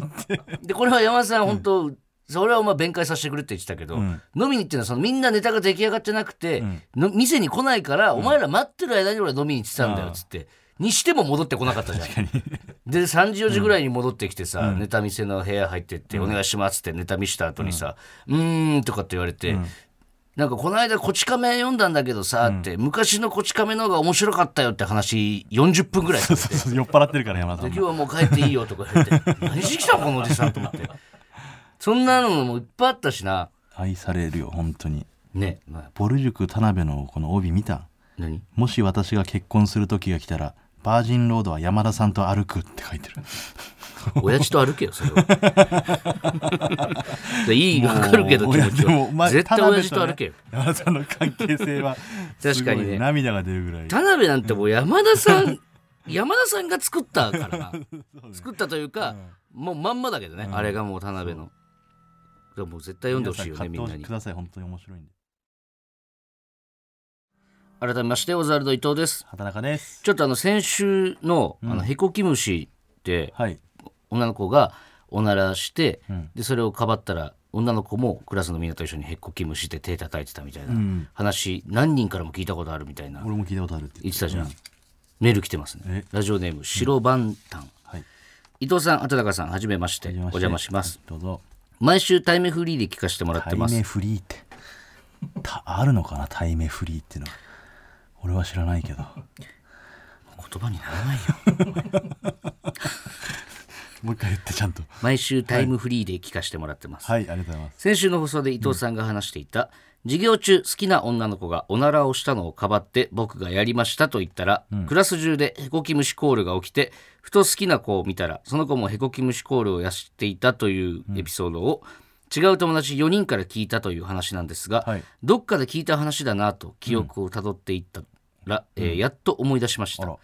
でこれは山田さん本当、それはお前弁解させてくれって言ってたけど、ん。飲みに行ってのはそのみんなネタが出来上がってなくて、の店に来ないから、お前ら待ってる間に俺飲みに行ってたんだよっつって、にしても戻ってこなかったじゃん。で3時4時ぐらいに戻ってきてさ、ネタ見せの部屋入ってって「お願いします」ってネタ見した後にさ「うーん」とかって言われて。なんかこの間「こち亀」読んだんだけどさって、昔の「こち亀」の方が面白かったよって話40分ぐらい 酔っ払ってるから山田さん今日はもう帰っていいよとか言って 何してきたのこのおじさんと思って。そんなのもいっぱいあったしな。愛されるよ本当に。ね、まあ、ボル塾田辺のこの帯見た？何？もし私が結婚する時が来たらバージンロードは山田さんと歩くって書いてる。親父と歩けよそれは。でいいわかるけど気持ちは。絶対親父と歩けよ、山田さんの関係性は 確かにね。涙が出るぐらい。田辺なんてもう山田さん 山田さんが作ったからな作ったというか、もうまんまだけどね、あれがもう田辺の。でも絶対読んでほしいよねみんなに。ください本当に面白いんで改めましてオザルド伊藤です。畑中です。ちょっとあの先週のあのヘコキムシってはい。女の子がおならして、ん。でそれをかばったら女の子もクラスのみんなと一緒にへっこきむして手叩いてたみたいなうん。話、何人からも聞いたことあるみたいな。俺も聞いたことあるって言ってた。じゃん、メール来てますね。え？ラジオネーム白番炭、はい。伊藤さん畑中さんはじめまして。お邪魔します。どうぞ。毎週タイムフリーで聞かせてもらってます。対面フリーって。たあるのかな対面フリーっていうのは俺は知らないけど。言葉にならないよ。もう一回言ってちゃんと。毎週タイムフリーで聞かせてもらってます、はい。ありがとうございます。先週の放送で伊藤さんが話していた、授業中好きな女の子がおならをしたのをかばって僕がやりましたと言ったら、クラス中でヘコキムシコールが起きてふと好きな子を見たらその子もヘコキムシコールをやしていたというエピソードを、違う友達4人から聞いたという話なんですが、はい。どっかで聞いた話だなと記憶をたどっていったら、えーやっと思い出しました。あら。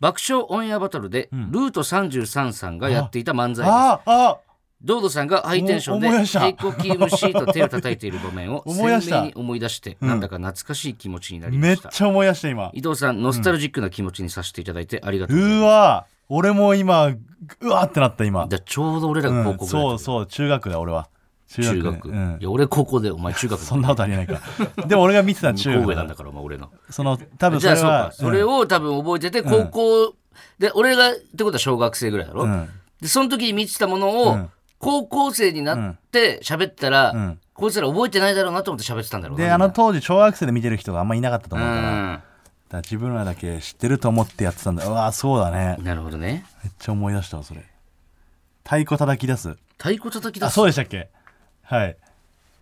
爆笑オンエアバトルで、ルート33さんがやっていた漫才です。ああドードさんがハイテンションでお思い出した。ヘイコキムシと手を叩いている場面を 鮮明に思い出して、なんだか懐かしい気持ちになりまめっしたちゃ思い出した今。伊藤さん。ノスタルジックな気持ちにさせていただいてありがとううございまわ俺も今うわってなった今。すだちょうど俺らがうん、高校ぐらいそうそう。中学だ俺は中学。中学、うん。いや俺高校でお前中学 そんなことありえないか。でも俺が見てた中学だ神戸なんだからお前俺の。その多分じゃあそれはか。それを多分覚えてて高校で俺がってことは小学生ぐらいだろ、うん。でその時に見てたものを、うん。高校生になって喋ったら、ん。こいつら覚えてないだろうなと思って喋ってたんだろうな。であの当時小学生で見てる人があんまいなかったと思うから,、ら自分らだけ知ってると思ってやってたんだ。うわそうだね。なるほどね。めっちゃ思い出したわそれ。太鼓叩き出す。太鼓叩き出あすそうでしたっけ？はい。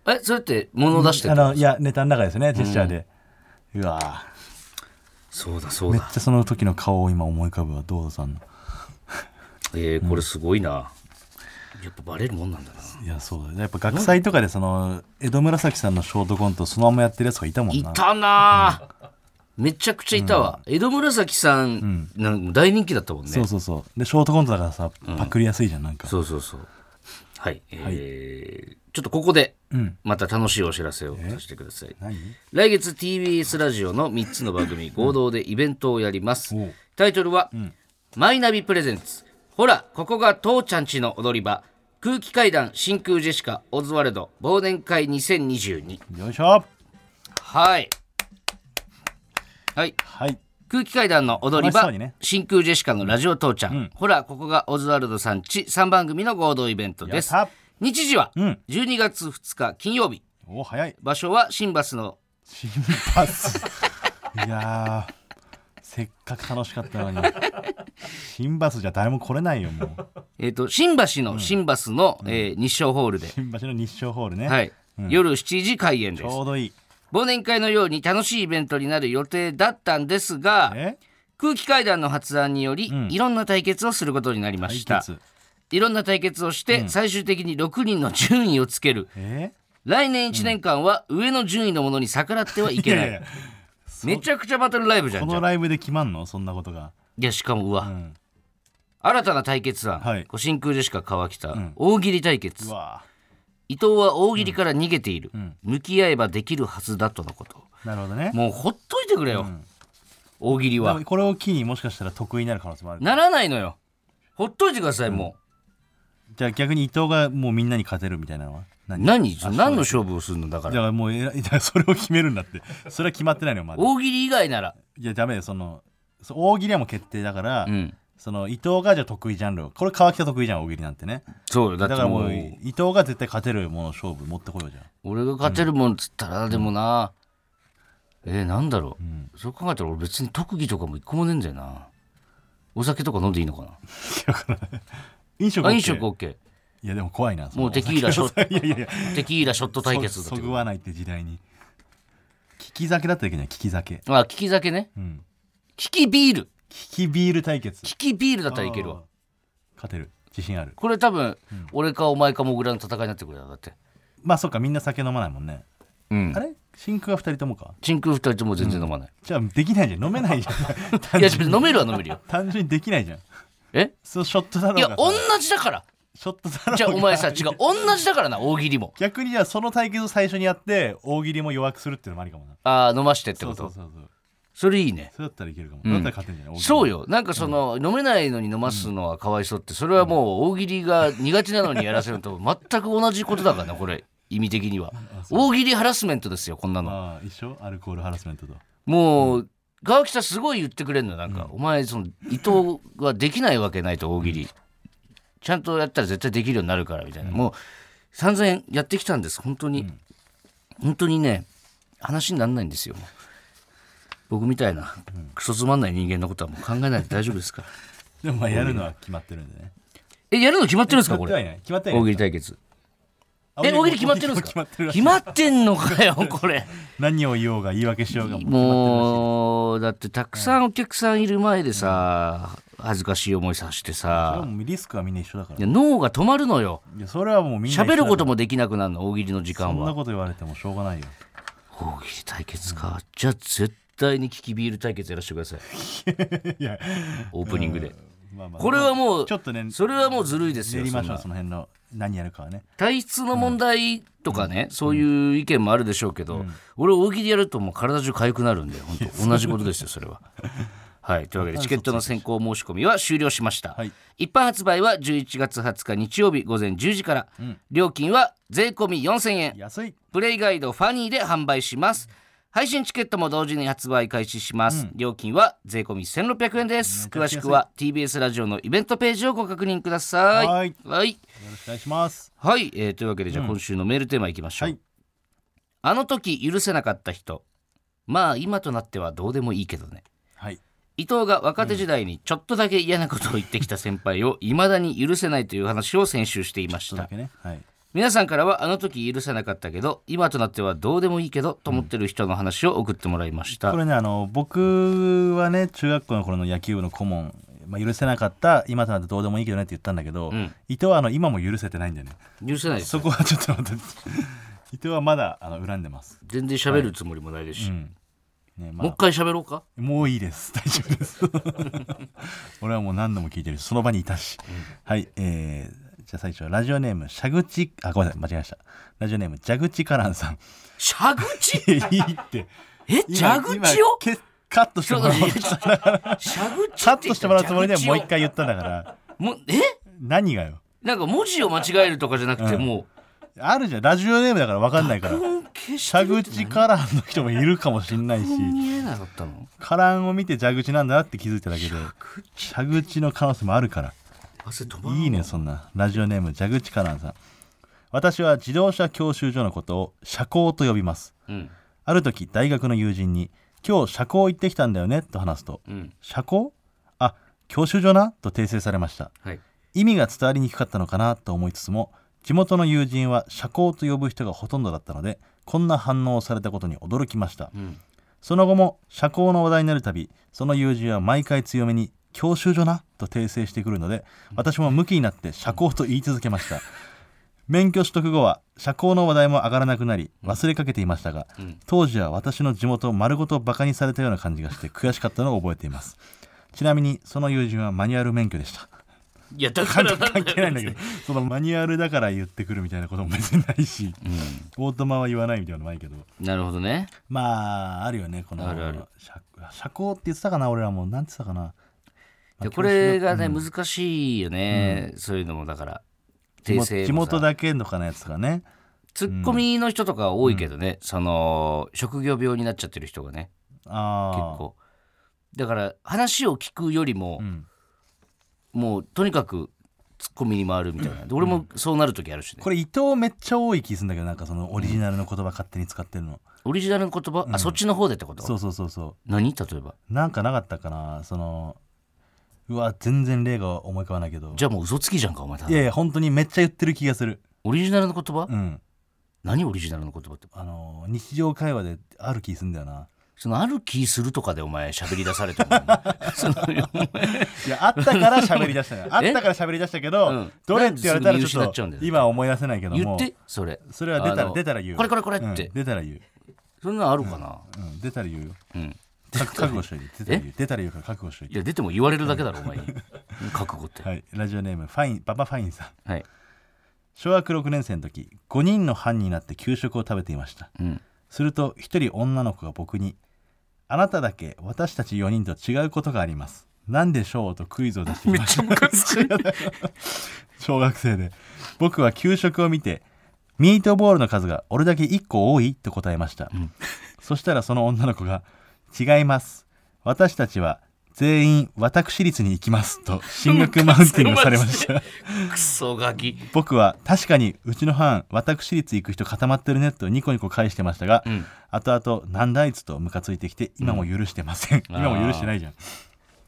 えそれって物出してあたのいやネタの中ですねジェスチャーで、うわそうだそうだ。めっちゃその時の顔を今思い浮かぶわどうぞさんの。えー、これすごいな、やっぱバレるもんなんだな。いやそうだね。やっぱ学祭とかでその江戸紫さんのショートコントそのままやってるやつがいたもんな。いたなあ、めちゃくちゃいたわ、江戸紫さん、なんか大人気だったもんね。そうそうそう。でショートコントだからさパクりやすいじゃんなんか、そうそうそう。はい、えーちょっとここでうん。また楽しいお知らせをさせてください、何？来月 TBS ラジオの3つの番組 合同でイベントをやります、おう。タイトルは、マイナビプレゼンツ。ほらここが父ちゃんちの踊り場。空気階段真空ジェシカオズワルド忘年会2022よいしょ。はい。はい。はい。空気階段の踊り場、ね。真空ジェシカのラジオ父ちゃん、ほらここがオズワルドさんち3番組の合同イベントです日時はうん。12月2日金曜日。お早い。場所は新バスの心パスいやーせっかく楽しかったのに。新バスじゃ誰も来れないよもう。えっと新橋の新バスの、えー日照ホールで、新橋の日照ホールね、はい。夜7時開演でちすょうどいい。忘年会のように楽しいイベントになる予定だったんですがえ？空気階段の発案により、ん。いろんな対決をすることになりました。対決いろんな対決をして、最終的に6人の順位をつける。え？来年1年間は上の順位のものに逆らってはいけない。いやいやめちゃくちゃバトルライブじゃこんじゃんのライブで決まんの？そんなことが。いやしかもうわ、ん。新たな対決案、はい。こう真空ジェシカ川北、大喜利対決。伊藤は大喜利から逃げている、ん。向き合えばできるはずだとのこと。なるほどね。もうほっといてくれよ、大喜利ではもこれを機にもしかしたら得意になる可能性もある。ならないのよ。ほっといてくださいもじゃあ逆に伊藤がもうみんなに勝てるみたいなのは？う何何その何の勝負をするの？だから。だからもうえらそれを決めるんだって。それは決まってないのよまだ。大喜利以外なら。いやダメよそのそう大喜利はもう決定だから、うん。その伊藤がじゃあ得意ジャンルをこれ川北得意じゃん大喜利なんてね。そうよだってもう。だからもう伊藤が絶対勝てるもの勝負持ってこようじゃん。俺が勝てるもんっつったらでもな、えー、なんだろう、そう考えたら俺別に特技とかも一個もねえんだよな。お酒とか飲んでいいのかな？飲食あ OK 飲食 OK いやでも怖いなもうテキーラショッいやいやいや。テキーラショット対決だそそぐわないって時代に。利き酒だったらいけない利き酒。あ利き酒ね。うん。利きビール。利きビール対決。利きビールだったらいけるわ。勝てる。自信ある。これ多分、俺かお前かもぐらの戦いになってくるよだって。まあそっかみんな酒飲まないもんね、うん。あれ？真空は二人ともか？真空二人とも全然飲まない、じゃあできないじゃん。飲めないじゃん。単 いや飲めるは飲めるよ。単純にできないじゃんえ？そうショットだろういや同じだから。ショットだろじゃあお前さ違う。同じだからな大喜利も。逆にじゃあその対決を最初にやって大喜利も弱くするっていうのもありかもな。ああ飲ましてってそうこと？そうそうそうそれいいね。それだったらいけるかも、ん。それだったら勝てんじゃない？大喜利。そうよ。なんかその、飲めないのに飲ますのはかわいそうってそれはもう大喜利が苦手なのにやらせるのと 全く同じことだからなこれ。意味的には。大喜利ハラスメントですよこんなの。ああ一緒？アルコールハラスメントと。もう川北すごい言ってくれるのよなんか、お前その伊藤はできないわけないと大喜利、ちゃんとやったら絶対できるようになるからみたいな、もう散々やってきたんです本当に、本当にね話にならないんですよ。僕みたいなクソつまんない人間のことはもう考えないで大丈夫ですから。でもまあやるのは決まってるんでね。えやるの決まってるんですかこれ？大喜利対決。あえ大喜利決まってるんですか？決まってるらしい。決まってんのかよこれ。何を言おうが言い訳しようがもうだってたくさんお客さんいる前でさ、恥ずかしい思いさせてさ。リスクはみんな一緒だから。いや脳が止まるのよ。いやそれはもうみんな喋ることもできなくなるの大喜利の時間は。そんなこと言われてもしょうがないよ。大喜利対決か、じゃあ絶対にキキビール対決やらせてください。いやオープニングで、まあまあ。これはもうちょっとねそれはもうずるいですよ練りましょうその辺の何やるかはね。体質の問題とかね、そういう意見もあるでしょうけど、俺大喜利やるともう体中痒くなるんで本当 同じことですよそれは。はい、というわけでチケットの先行申し込みは終了しました、はい。一般発売は11月20日日曜日午前10時から、料金は税込み4000円。プレイガイドファニーで販売します配信チケットも同時に発売開始します、料金は税込み1600円です。詳しくは TBS ラジオのイベントページをご確認ください。はい。はい。よろしくお願いします。はい、えーというわけでじゃあ今週のメールテーマいきましょう、はい。あの時許せなかった人。まあ今となってはどうでもいいけどね。はい。伊藤が若手時代にちょっとだけ嫌なことを言ってきた先輩を未だに許せないという話を先週していました。ちょっとだけね。はい皆さんからはあの時許せなかったけど今となってはどうでもいいけどと思ってる人の話を送ってもらいました、これねあの僕はね中学校の頃の野球部の顧問、まあ、許せなかった今となってどうでもいいけどねって言ったんだけど、ん。伊藤はあの今も許せてないんだよね。許せないです。そこはちょっと待って。伊藤はまだあの恨んでます、全然喋るつもりもないですし、うん。ねまあ。もう一回喋ろうか？もういいです。大丈夫です。俺はもう何度も聞いてるしその場にいたし、はいえー、じゃあ最初はラジオネーム蛇口あごめんなさい間違えました。ラジオネーム蛇口カランさん。蛇口いやいいって。え今蛇口を？カットしてもらおうとしただから。蛇口カットしてもらうつもりでもう一回回言ったんだから。もうえ？何がよ？なんか文字を間違えるとかじゃなくて、う。んもあるじゃん。ラジオネームだから分かんないから。蛇口カランの人もいるかもしんないし。カランを見て蛇口なんだなって気づいただけで。蛇口の可能性もあるから汗止まらんいいねそんな。ラジオネーム蛇口カランさん。私は自動車教習所のことを車高と呼びます。うん。ある時大学の友人に「今日車高行ってきたんだよね」と話すとうん「車高あ教習所な？と訂正されました。はい。意味が伝わりにくかったのかな？と思いつつも地元の友人は社交と呼ぶ人がほとんどだったのでこんな反応をされたことに驚きました、ん。その後も社交の話題になるたびその友人は毎回強めに「教習所な」と訂正してくるので私も向きになって社交と言い続けました。免許取得後は社交の話題も上がらなくなり忘れかけていましたが、ん。当時は私の地元を丸ごとバカにされたような感じがして悔しかったのを覚えています。ちなみにその友人はマニュアル免許でした。いやだから関係ないんだけどそのマニュアルだから言ってくるみたいなことも別にないし、オートマは言わないみたいなのもないけど。なるほどね。まああるよねこのあるある。社社交って言ってたかな俺らも。なんて言ってたかなでこれがね、難しいよね、そういうのもだから地元訂正地元だけとかのやつとかね。ツッコミの人とか多いけどね、その職業病になっちゃってる人がね。結構。だから話を聞くよりも、ん。もうとにかくツッコミに回るみたいな。で俺もそうなる時あるしね、これ伊藤めっちゃ多い気するんだけどなんかそのオリジナルの言葉勝手に使ってるの、オリジナルの言葉、あそっちの方でってこと？そうそうそうそ何？例えば。うなんかなかったかな。そのうわ全然例が思い浮かばないけど。じゃあもう嘘つきじゃんかお前ただ。いやいや本当にめっちゃ言ってる気がする。オリジナルの言葉、うん。何オリジナルの言葉ってあの日常会話である気するんだよな。そのある気するとかでお前喋り出されても。そのお前いやあったから喋り出したのよあったから喋り出したけど、うん。どれって言われたらちょっと今は思い出せないけども言ってそれ。それは出たら出たら言う。これこれこれって、うん出たら言う、そんなのあるかな？うん、出たら言うよ。うん、か覚悟しといて出たら言う出たら言うから覚悟しといて。いや出ても言われるだけだろお前。に覚悟って。はい。ラジオネームファインパパファインさん。はい、小学6年生の時5人の班になって給食を食べていました。うん、すると1人女の子が僕に「あなただけ私たち4人と違うことがあります。何でしょう?」とクイズを出してきました。ムカつく小学生で。僕は給食を見てミートボールの数が俺だけ1個多いと答えました、ん。そしたらその女の子が「違います。私たちは全員私立に行きます」と進学マウンティングされました。クソガキ。僕は確かにうちの班私立行く人固まってるねとニコニコ返してましたが、うん。後々なんだあいつとムカついてきて今も許してません、今も許してないじゃん。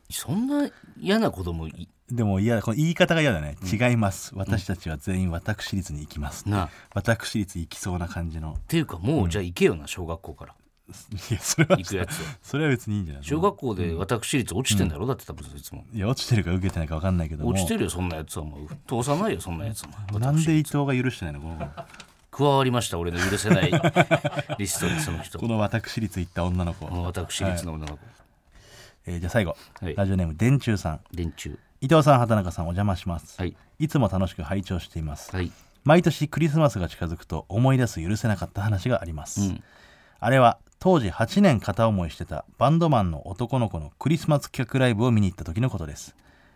そんな嫌な子供いでも嫌だ。この言い方が嫌だね、違います。私たちは全員私立に行きます、なあ。っ私立行きそうな感じの。ていうかもうじゃあ行けよな小学校からいやそれは行くやつはそれは別にいいんじゃない？小学校で私立落ちてんだろ？だって多分そいつも。いや落ちてるか受けてないか分かんないけども。落ちてるよそんなやつはもう通さないよそんなやつも。なんで伊藤が許してないの？この加わりました俺の許せない リストにその人。この私立行った女の子、私立の女の子。えーじゃあ最後、はい。ラジオネーム電柱さん。電柱。伊藤さん畑中さんお邪魔します、はい。いつも楽しく拝聴しています、はい。毎年クリスマスが近づくと思い出す許せなかった話があります、うんあれは当時8年片思いしてたバンドマンの男の子のクリスマス企画ライブを見に行った時のことです。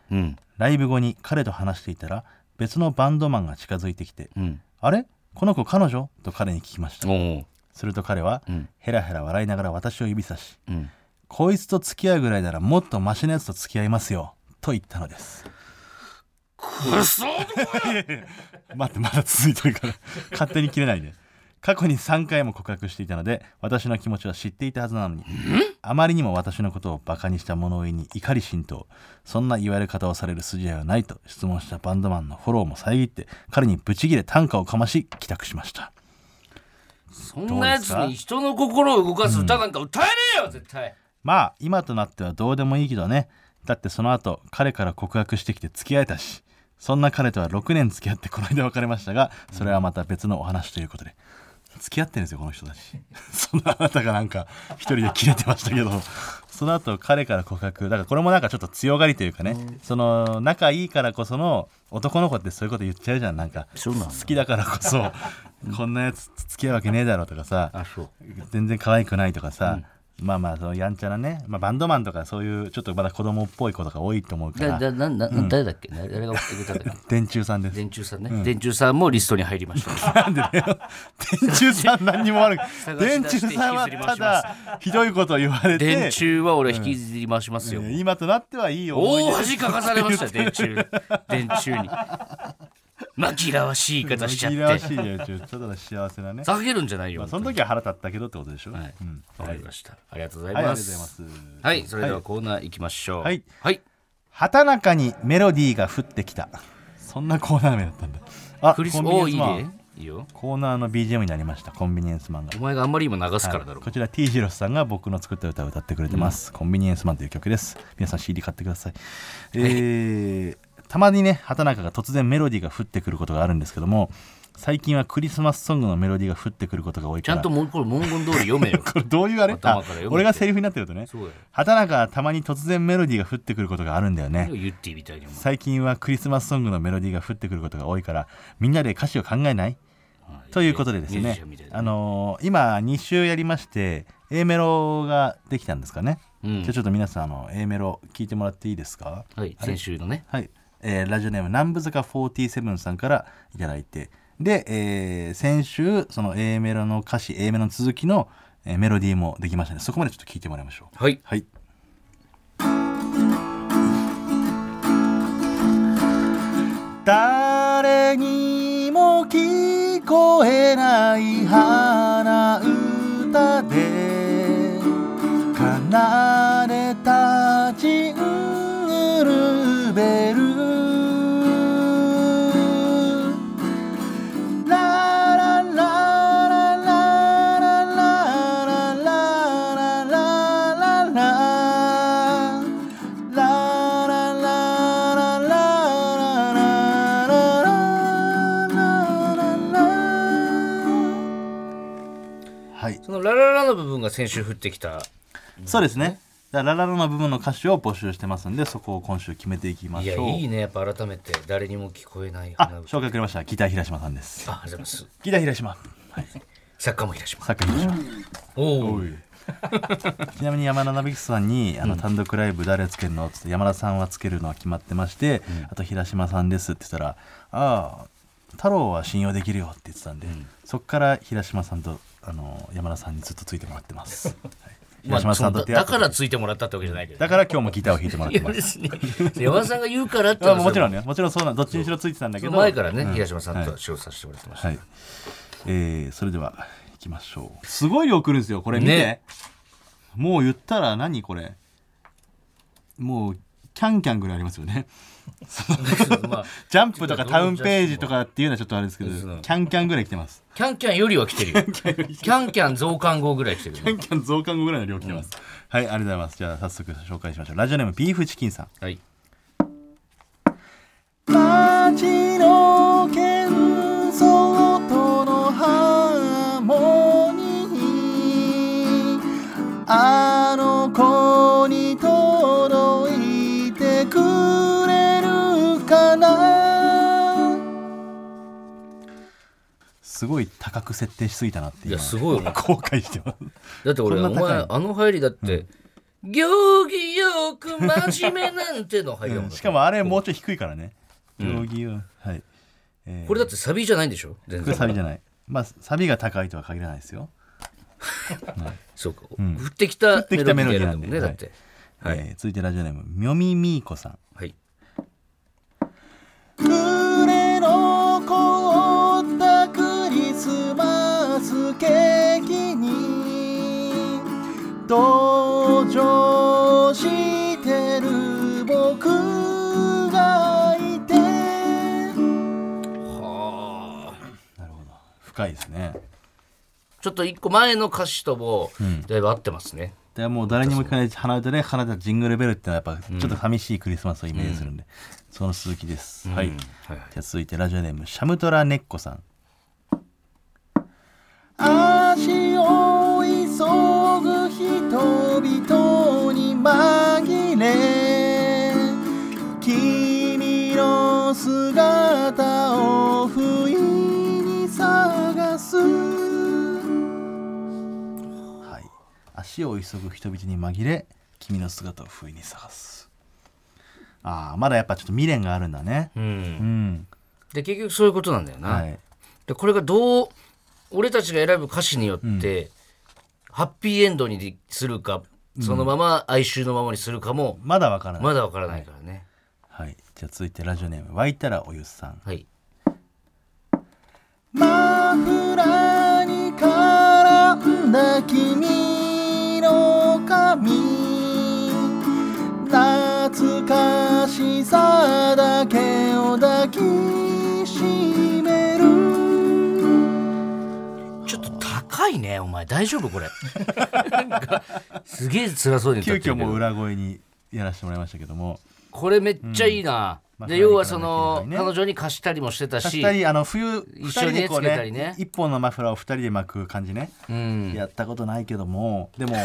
うん。ライブ後に彼と話していたら別のバンドマンが近づいてきてうん「あれ？この子彼女?」と彼に聞きました。すると彼は、うん。ヘラヘラ笑いながら私を指さしうん「こいつと付き合うぐらいならもっとマシなやつと付き合いますよ」と言ったのです。くそ 待ってまだ続いてるから。勝手に切れないで過去に3回も告白していたので私の気持ちは知っていたはずなのにあまりにも私のことをバカにした物言いに怒り心頭そんな言われ方をされる筋合いはないと質問したバンドマンのフォローも遮って彼にブチギレ短歌をかまし帰宅しました。そんなやつに人の心を動かす歌なんか歌えねえよ絶対。まあ今となってはどうでもいいけどね。だってその後彼から告白してきて付き合えたしそんな彼とは6年付き合ってこの間別れましたがそれはまた別のお話ということで付き合ってるんですよこの人たち。そんなあなたがなんか一人で切れてましたけど。その後彼から告白。だからこれもなんかちょっと強がりというかね。その仲いいからこその男の子ってそういうこと言っちゃうじゃん。なんか好きだからこそ こんなやつ付き合うわけねえだろとかさ。全然可愛くないとかさ、まあまあそのやんちゃなね、まあ、バンドマンとかそういうちょっとまだ子供っぽい子とか多いと思うかだら。だなな誰だっけ？誰が送ってくれた電柱さんです。電柱さんね、電柱さんもリストに入りました。なんでだよ。電柱さん何にも悪く電柱さんはただひどいことを言われて。電柱は俺引きずり回しますよ、えー今となってはいい思い出。大恥かかされましたよ電柱。電柱に紛らわしい言い方しちゃっ紛らわてしいよ。ちょっと幸せなね、下げるんじゃないよ、まあ、その時は腹立ったけどってことでしょ。はい。うん。わかりました。ありがとうございはいありがとうございます。ますはい。それではコーナー行きましょう。はい。はい。畑中にメロディーが降ってきた。そんなコーナー名だったんだ。あクリスコンビニエおーいいね。いいよ。コーナーの BGM になりましたコンビニエンスマンが。お前があんまり今流すからだろ。はい。こちら T ジロスさんが僕の作った歌を歌ってくれてます、コンビニエンスマンという曲です。皆さん CD 買ってください、えーたまにね畑中が突然メロディーが降ってくることがあるんですけども最近はクリスマスソングのメロディーが降ってくることが多いから。ちゃんともうこれ文言通り読めよ。これどういうあれ？あ俺がセリフになってるとね。畑中はたまに突然メロディーが降ってくることがあるんだよね。最近はクリスマスソングのメロディーが降ってくることが多いからみんなで歌詞を考えない？ということでですね。あのー今2週やりまして A メロができたんですかね、うん。じゃあちょっと皆さんあの A メロ聞いてもらっていいですか？はい先週のね。はい、えーラジオネーム南部坂47さんからいただいて。で、えー先週その A メロの歌詞 A メロの続きの、えーメロディーもできましたのでそこまでちょっと聞いてもらいましょう。はい。はい。誰にも聞こえない鼻歌で奏部分が先週降ってきたそうですね。ラララの部分の歌詞を募集してますんで、そこを今週決めていきまいやしょう。いいねやっぱ改めて誰にも聞こえないあ花、歌紹介くれました。ギター平島さんです。あありがとうございますギター平島。はい。作家も平島作家平島。おお ちなみに山田ナビクスさんに、あの単独ライブ誰つけるのって言って山田さんはつけるのは決まってまして、あと平島さんですって言ったら「ああ太郎は信用できるよ」って言ってたんで、そっから平島さんとあの山田さんにずっとついてもらってます、はい。まあ、だからついてもらったってわけじゃないけどだから今日もギターを弾いてもらってます山田さんが言うからってあもちろんねもちろんそうなんどっちにしろついてたんだけど前からね、うん平島さんとはい仕事させてもらってました、はい、えーそれでは行きましょうすごい量来るんですよこれ見て、ねもう言ったら何これもうキャンキャンぐらいありますよねまあ、ジャンプとかタウンページとかっていうのはちょっとあれですけどキャンキャンぐらい来てます。キャンキャンよりは来てるよ。キャンキャン。増刊号ぐらい来てるよ。キャンキャン増刊後ぐらいの量来てます、はいありがとうございますじゃあ早速紹介しましょう。ラジオネームビーフチキンさん。はい。街の喧高く設定しすぎたなってい今やすごいよ後悔してます。だって俺お前あの入りだって、行儀よく真面目なんての入りだもん。しかもあれもうちょい低いからね。行儀をはい、えー。これだってサビじゃないんでしょ？全これ然サビじゃない。まあサビが高いとは限らないですよ。そうか、ん。降ってきたってきたメロディーだなんで。もんねだって。はい、えー続いてラジオネームみょみみーこさん。はい 登場してる僕がいて。はあ。なるほど。深いですね。ちょっと一個前の歌詞ともん。だいぶ合ってますね、でもう誰にも聞かない鼻歌で鼻歌ジングルベルってのはやっぱちょっと寂しいクリスマスをイメージするんで、その続きです、はい。うんはい。じゃあ続いてラジオネームシャムトラネッコさん。足を人々に紛れ君の姿を不意に探す。はい。足を急ぐ人々に紛れ君の姿を不意に探す。ああまだやっぱちょっと未練があるんだね。うん。うん。で結局そういうことなんだよな、はい。でこれがどう俺たちが選ぶ歌詞によって、ハッピーエンドにするかそのまま哀愁のままにするかも、まだわからない。まだわからないからね、はい、はい、じゃあ続いてラジオネーム湧いたらおゆすさん。はい。マフラーに絡んだ君の髪。懐かしさだけを抱きばいねお前。大丈夫？これ。すげえ辛そうに急遽もう裏声にやらせてもらいましたけども。これめっちゃいいな、うん、で要はその、彼女に貸したりもしてたし。あの冬一緒につけたね。一、本のマフラーを二人で巻く感じね、やったことないけども。でも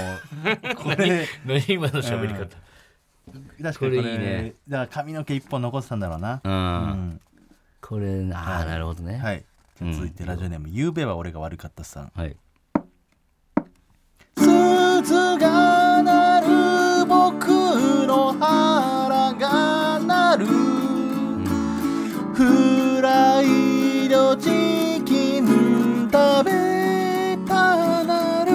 これ何今の喋り方、確かにこれいいね。だから髪の毛一本残ってたんだろうな、これああ、なるほどね、はい、続いてラジオネーム、ゆうべは俺が悪かったさん、はい。鈴が鳴る僕の腹が鳴る。フライドチキン食べたなる。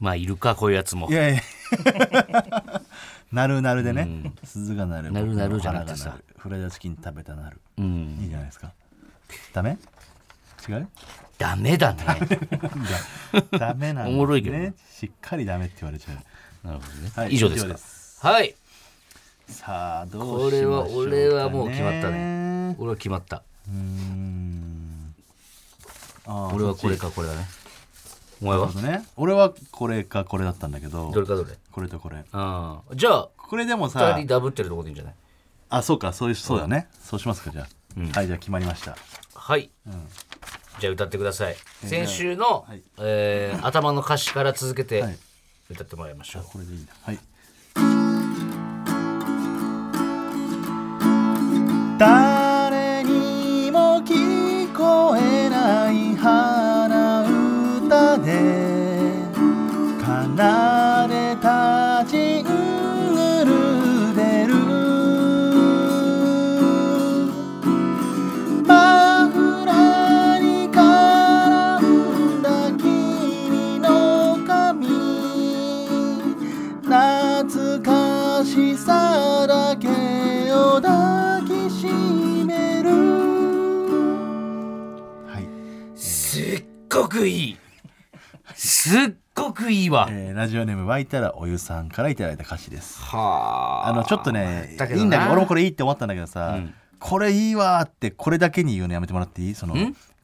まあいるかこういうやつも。いやいや。なるなるでね、うん、鈴が鳴るなるなるじゃなくてさ。フライドチキン食べたなる、うん、いいじゃないですか。ダメ？違う？ダメだね。ダメなん、ね、おもろいけどね。しっかりダメって言われちゃう。なるほどね、はい、以上ですか。はい。さあどうしましょうか、ね、これは俺はもう決まったね。俺は決まった。うん。俺はこれかこれだね。お前は、ね、俺はこれかこれだったんだけど。どれかどれ？これとこれ。ああじゃあこれでもさ2人ダブってるとこでいいんじゃない？あそうかそういうそうだね、そうしますかじゃあ、うん、はいじゃあ決まりました。はい、うん。じゃあ歌ってください。先週の、えー、頭の歌詞から続けて歌ってもらいましょう。これでいいんだ。はい。くいい。すっごくいいわ、えー、ラジオネーム湧いたらお湯さんからいただいた歌詞です。はあ。あのちょっとねいいんだけど俺もこれいいって思ったんだけどさ、うん。これいいわってこれだけに言うのやめてもらっていい？その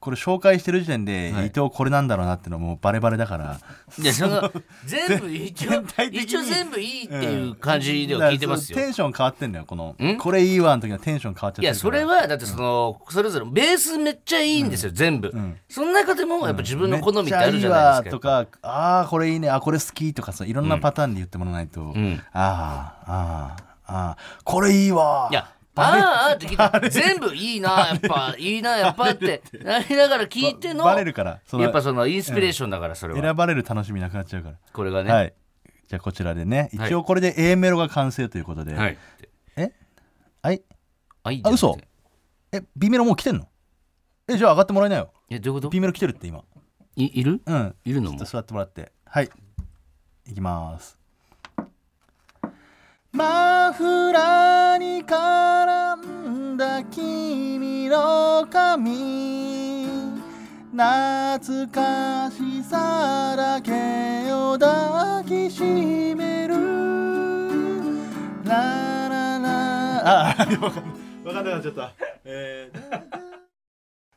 これ紹介してる時点で、伊藤これなんだろうなってのもバレバレだから。いやその全部一応一応全部いいっていう感じでは聞いてますよ、テンション変わってんだよこの。これいいわの時はテンション変わっちゃっていやそれはだってその、うん、それぞれベースめっちゃいいんですよ、うん、全部、その中でもやっぱ自分の好みってあるじゃないですか、とかああこれいいねあこれ好きとかさいろんなパターンで言ってもらわないと、あああああこれいいわいやああって聞いて全部いいなやっぱいいなやっぱってなりながら聞いてのバレるからやっぱそのインスピレーションだからそれは、選ばれる楽しみなくなっちゃうから。これがね、はい、じゃあこちらでね一応これで A メロが完成ということで、はい、え？はい。はい。あ嘘。え B メロもう来てんの？えじゃあ上がってもらえないよ。えどういうこと？B メロ来てるって今。いいる？うん。いるのも？座ってもらって。はい。いきます。マフラーに絡んだ君の髪。懐かしさだけを抱きしめる。ラララ。あ分かんなくなっちゃった、えー、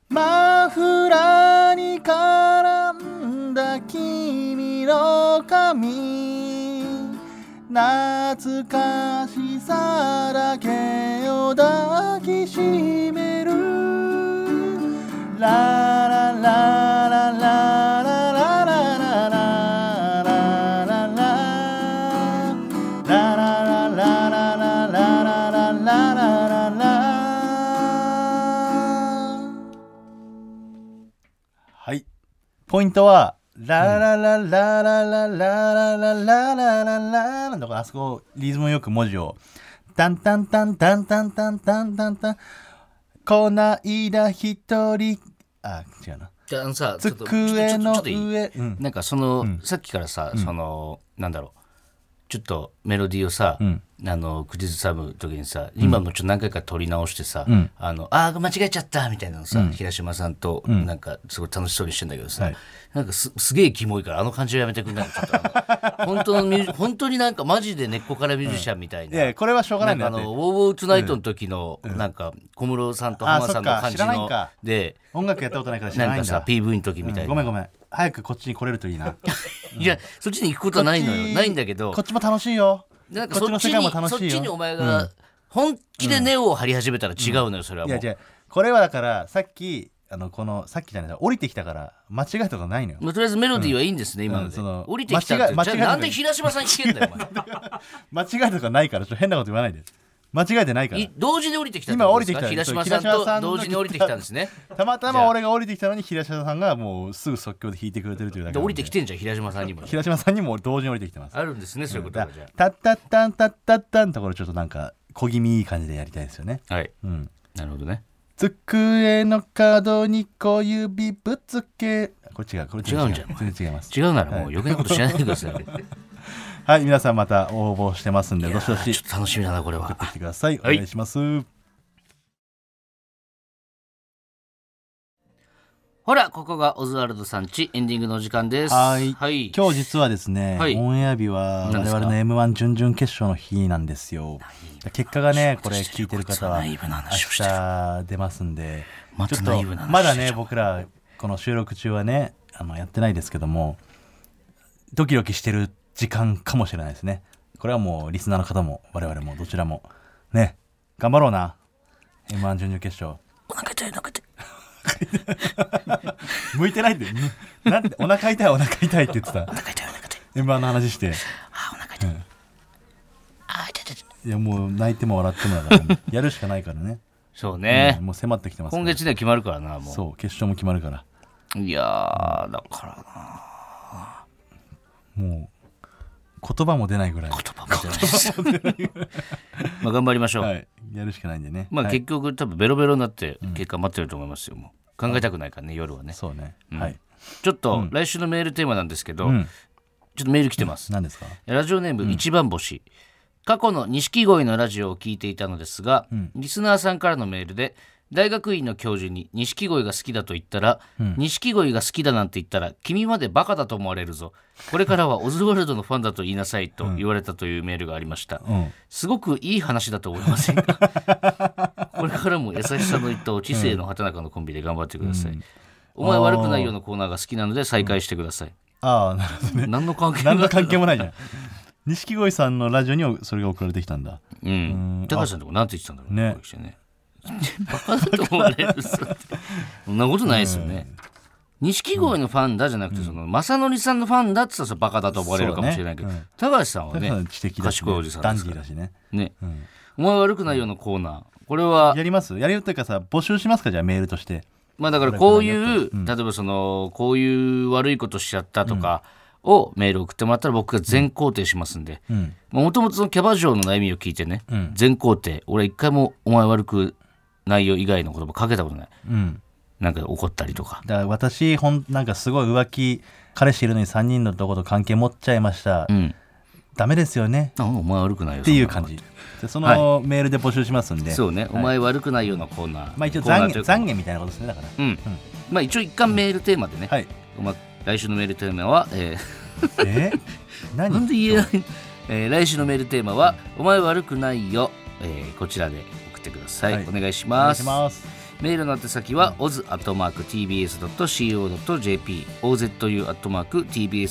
マフラーに絡んだ君の髪。懐かしさだけを抱きしめるララララララララララはい。ポイントは、ラララララララララララララララだからあそこリズムよく文字をタンタンタンタンタンタンタンタンタンこないだ一人あ違うなあのさちょっと机の上うんなんかその、さっきからさ、そのなんだろうちょっとメロディーをさ、んあの口ずさむ時にさ今もちょっと何回か撮り直してさ、ん。あのあー間違えちゃったみたいなのさ、平島さんとなんかすごい楽しそうにしてんだけどさ、はい。なんかすすげえキモいからあの感じはやめてくんない？ちょっと 本当の本当になんかマジで根っこからミュージシャンみたいな。いやこれはしょうがなないんかあの「んだよだってウォーウォートゥナイト」の時のなんか小室さんと浜田さんの感じのか。で音楽やったことないから知らなかさなんいんだ PV の時みたいな、ごめんごめん。早くこっちに来れるといいな。いやそっちに行くことはないのよ。ないんだけど。こっちも楽しいよなんかそっちに界も楽しいよ。そっちにお前が本気で根を張り始めたら違うのよそれはいもう。や違うこれはだからさっきあのこのさっきじゃない降りてきたから間違いとかないのよ。まあとりあえずメロディーはいいんですね、今ので、降りてきたってじゃあなんで平島さん聞けんだよお前。間違いとかないからちょっと変なこと言わないで間違えてないから。い同時に降りてきた今降りてきた平島さんと同時に降りてきたんですね。た。またま俺が降りてきたのに平島さんがもうすぐ即興で弾いてくれてるというだけで。で降りてきてんじゃん平島さんにも。平島さんにも同時に降りてきてます。あるんですねそういうことだがじゃタッタッタンタッタッタンのところちょっとなんか小気味いい感じでやりたいですよね。あはい。うん。なるほどね。机の角に小指ぶつけ。これ違う。これ違う。んじゃん全然違います。違うならもう余計なことしないでください はい皆さんまた応募してますんでどしどちょしっと楽しみだなこれは。来てください。おはい。願いします、ほらここがオズワルドさんちエンディングのお時間です。はい。はい。今日実はですね、はい。オンエア日は我々の m 1準々決勝の日なんですよ。結果がねこれ聞いてる方は明日出ますんでちょっとまだね僕らこの収録中はねあのやってないですけどもドキドキしてる時間かもしれないですね。これはもうリスナーの方も我々もどちらも。ね。頑張ろうな。m 1準々決勝。お腹痛いお腹痛い。向いてないんなんでお腹痛いお腹痛いって言ってた？お腹痛いお腹痛い。m 1の話して。あお腹痛い、あ痛い痛い痛い。いやもう泣いても笑ってもだから、ね、やるしかないからね。そうね。うん、もう迫ってきてます今月では決まるからなもう。そう決勝も決まるから。いやーだからなもう言葉も出ないぐらい。言葉も出ない。で すまあ頑張りましょう、はい。やるしかないんでね。まあはい。結局多分ベロベロになって結果待ってると思いますよもう。考えたくないからね夜はね。そうね、うん。はい。ちょっと来週のメールテーマなんですけど、うん。ちょっとメール来てます、何ですか？ラジオネーム一番星、過去の錦鯉のラジオを聞いていたのですが、リスナーさんからのメールで大学院の教授に錦鯉が好きだと言ったら錦鯉、が好きだなんて言ったら君までバカだと思われるぞ。これからはオズワルドのファンだと言いなさいと言われたというメールがありました、うん。すごくいい話だと思いませんか？これからも優しさの一頭知性の畑中のコンビで頑張ってください、お前悪くないようなコーナーが好きなので再開してください、ああなるほどね。何の関係何の関係もないじゃん。錦鯉さんのラジオにそれが送られてきたんだ。うん。高橋さんとこなんて言ってたんだろうねねバカだと思われるぞって。そんなことないですよね。錦鯉のファンだじゃなくて、その正則さんのファンだって言ったらバカだと思われるかもしれないけど、高橋さんはね賢いおじさんダンですだしね。ね、お前悪くないようなコーナー。これはやりますやるというかさ募集しますかじゃあメールとして。まあだからこういう、例えばそのこういう悪いことしちゃったとかをメール送ってもらったら僕が全肯定しますんで。うん。もともとそのキャバ嬢の悩みを聞いてね、うん。全肯定。俺一回もお前悪くないよ以外の言葉かけたことない。うん。なんか怒ったりとか。だから私ほんなんかすごい浮気彼氏いるのに3人のとこと関係持っちゃいました、うん。ダメですよね。あお前悪くないよっていう感じ。でそのメールで募集しますんで、そうね、お前悪くないようなコーナー。まあ一応懺悔懺悔みたいなことですねだから。うん、まあ一応一貫メールテーマでね、はい。来週のメールテーマは、ええ？ー、何？なんで言えない、えー来週のメールテーマは「お前悪くないよ」えーこちらでてください、はい。お願いします。メールの宛先は oz.tbs.co.jp ozu.tbs.co.jp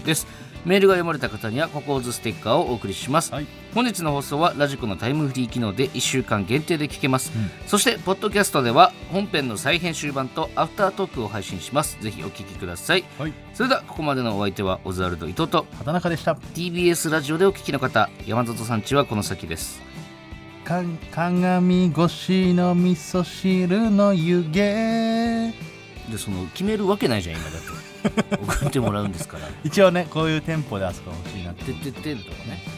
です。メールが読まれた方にはココーズステッカーをお送りします、はい。本日の放送はラジコのタイムフリー機能で1週間限定で聞けます、そしてポッドキャストでは本編の再編集版とアフタートークを配信します。ぜひお聞きください。はい。それではここまでのお相手はオズワルド伊藤と畑中でした。TBS ラジオでお聞きの方山里さんちはこの先ですか鏡越しの味噌汁の湯気。でその決めるわけないじゃん今だって 送ってもらうんですから。一応ねこういうテンポであそこ欲しいなって。てってってとかね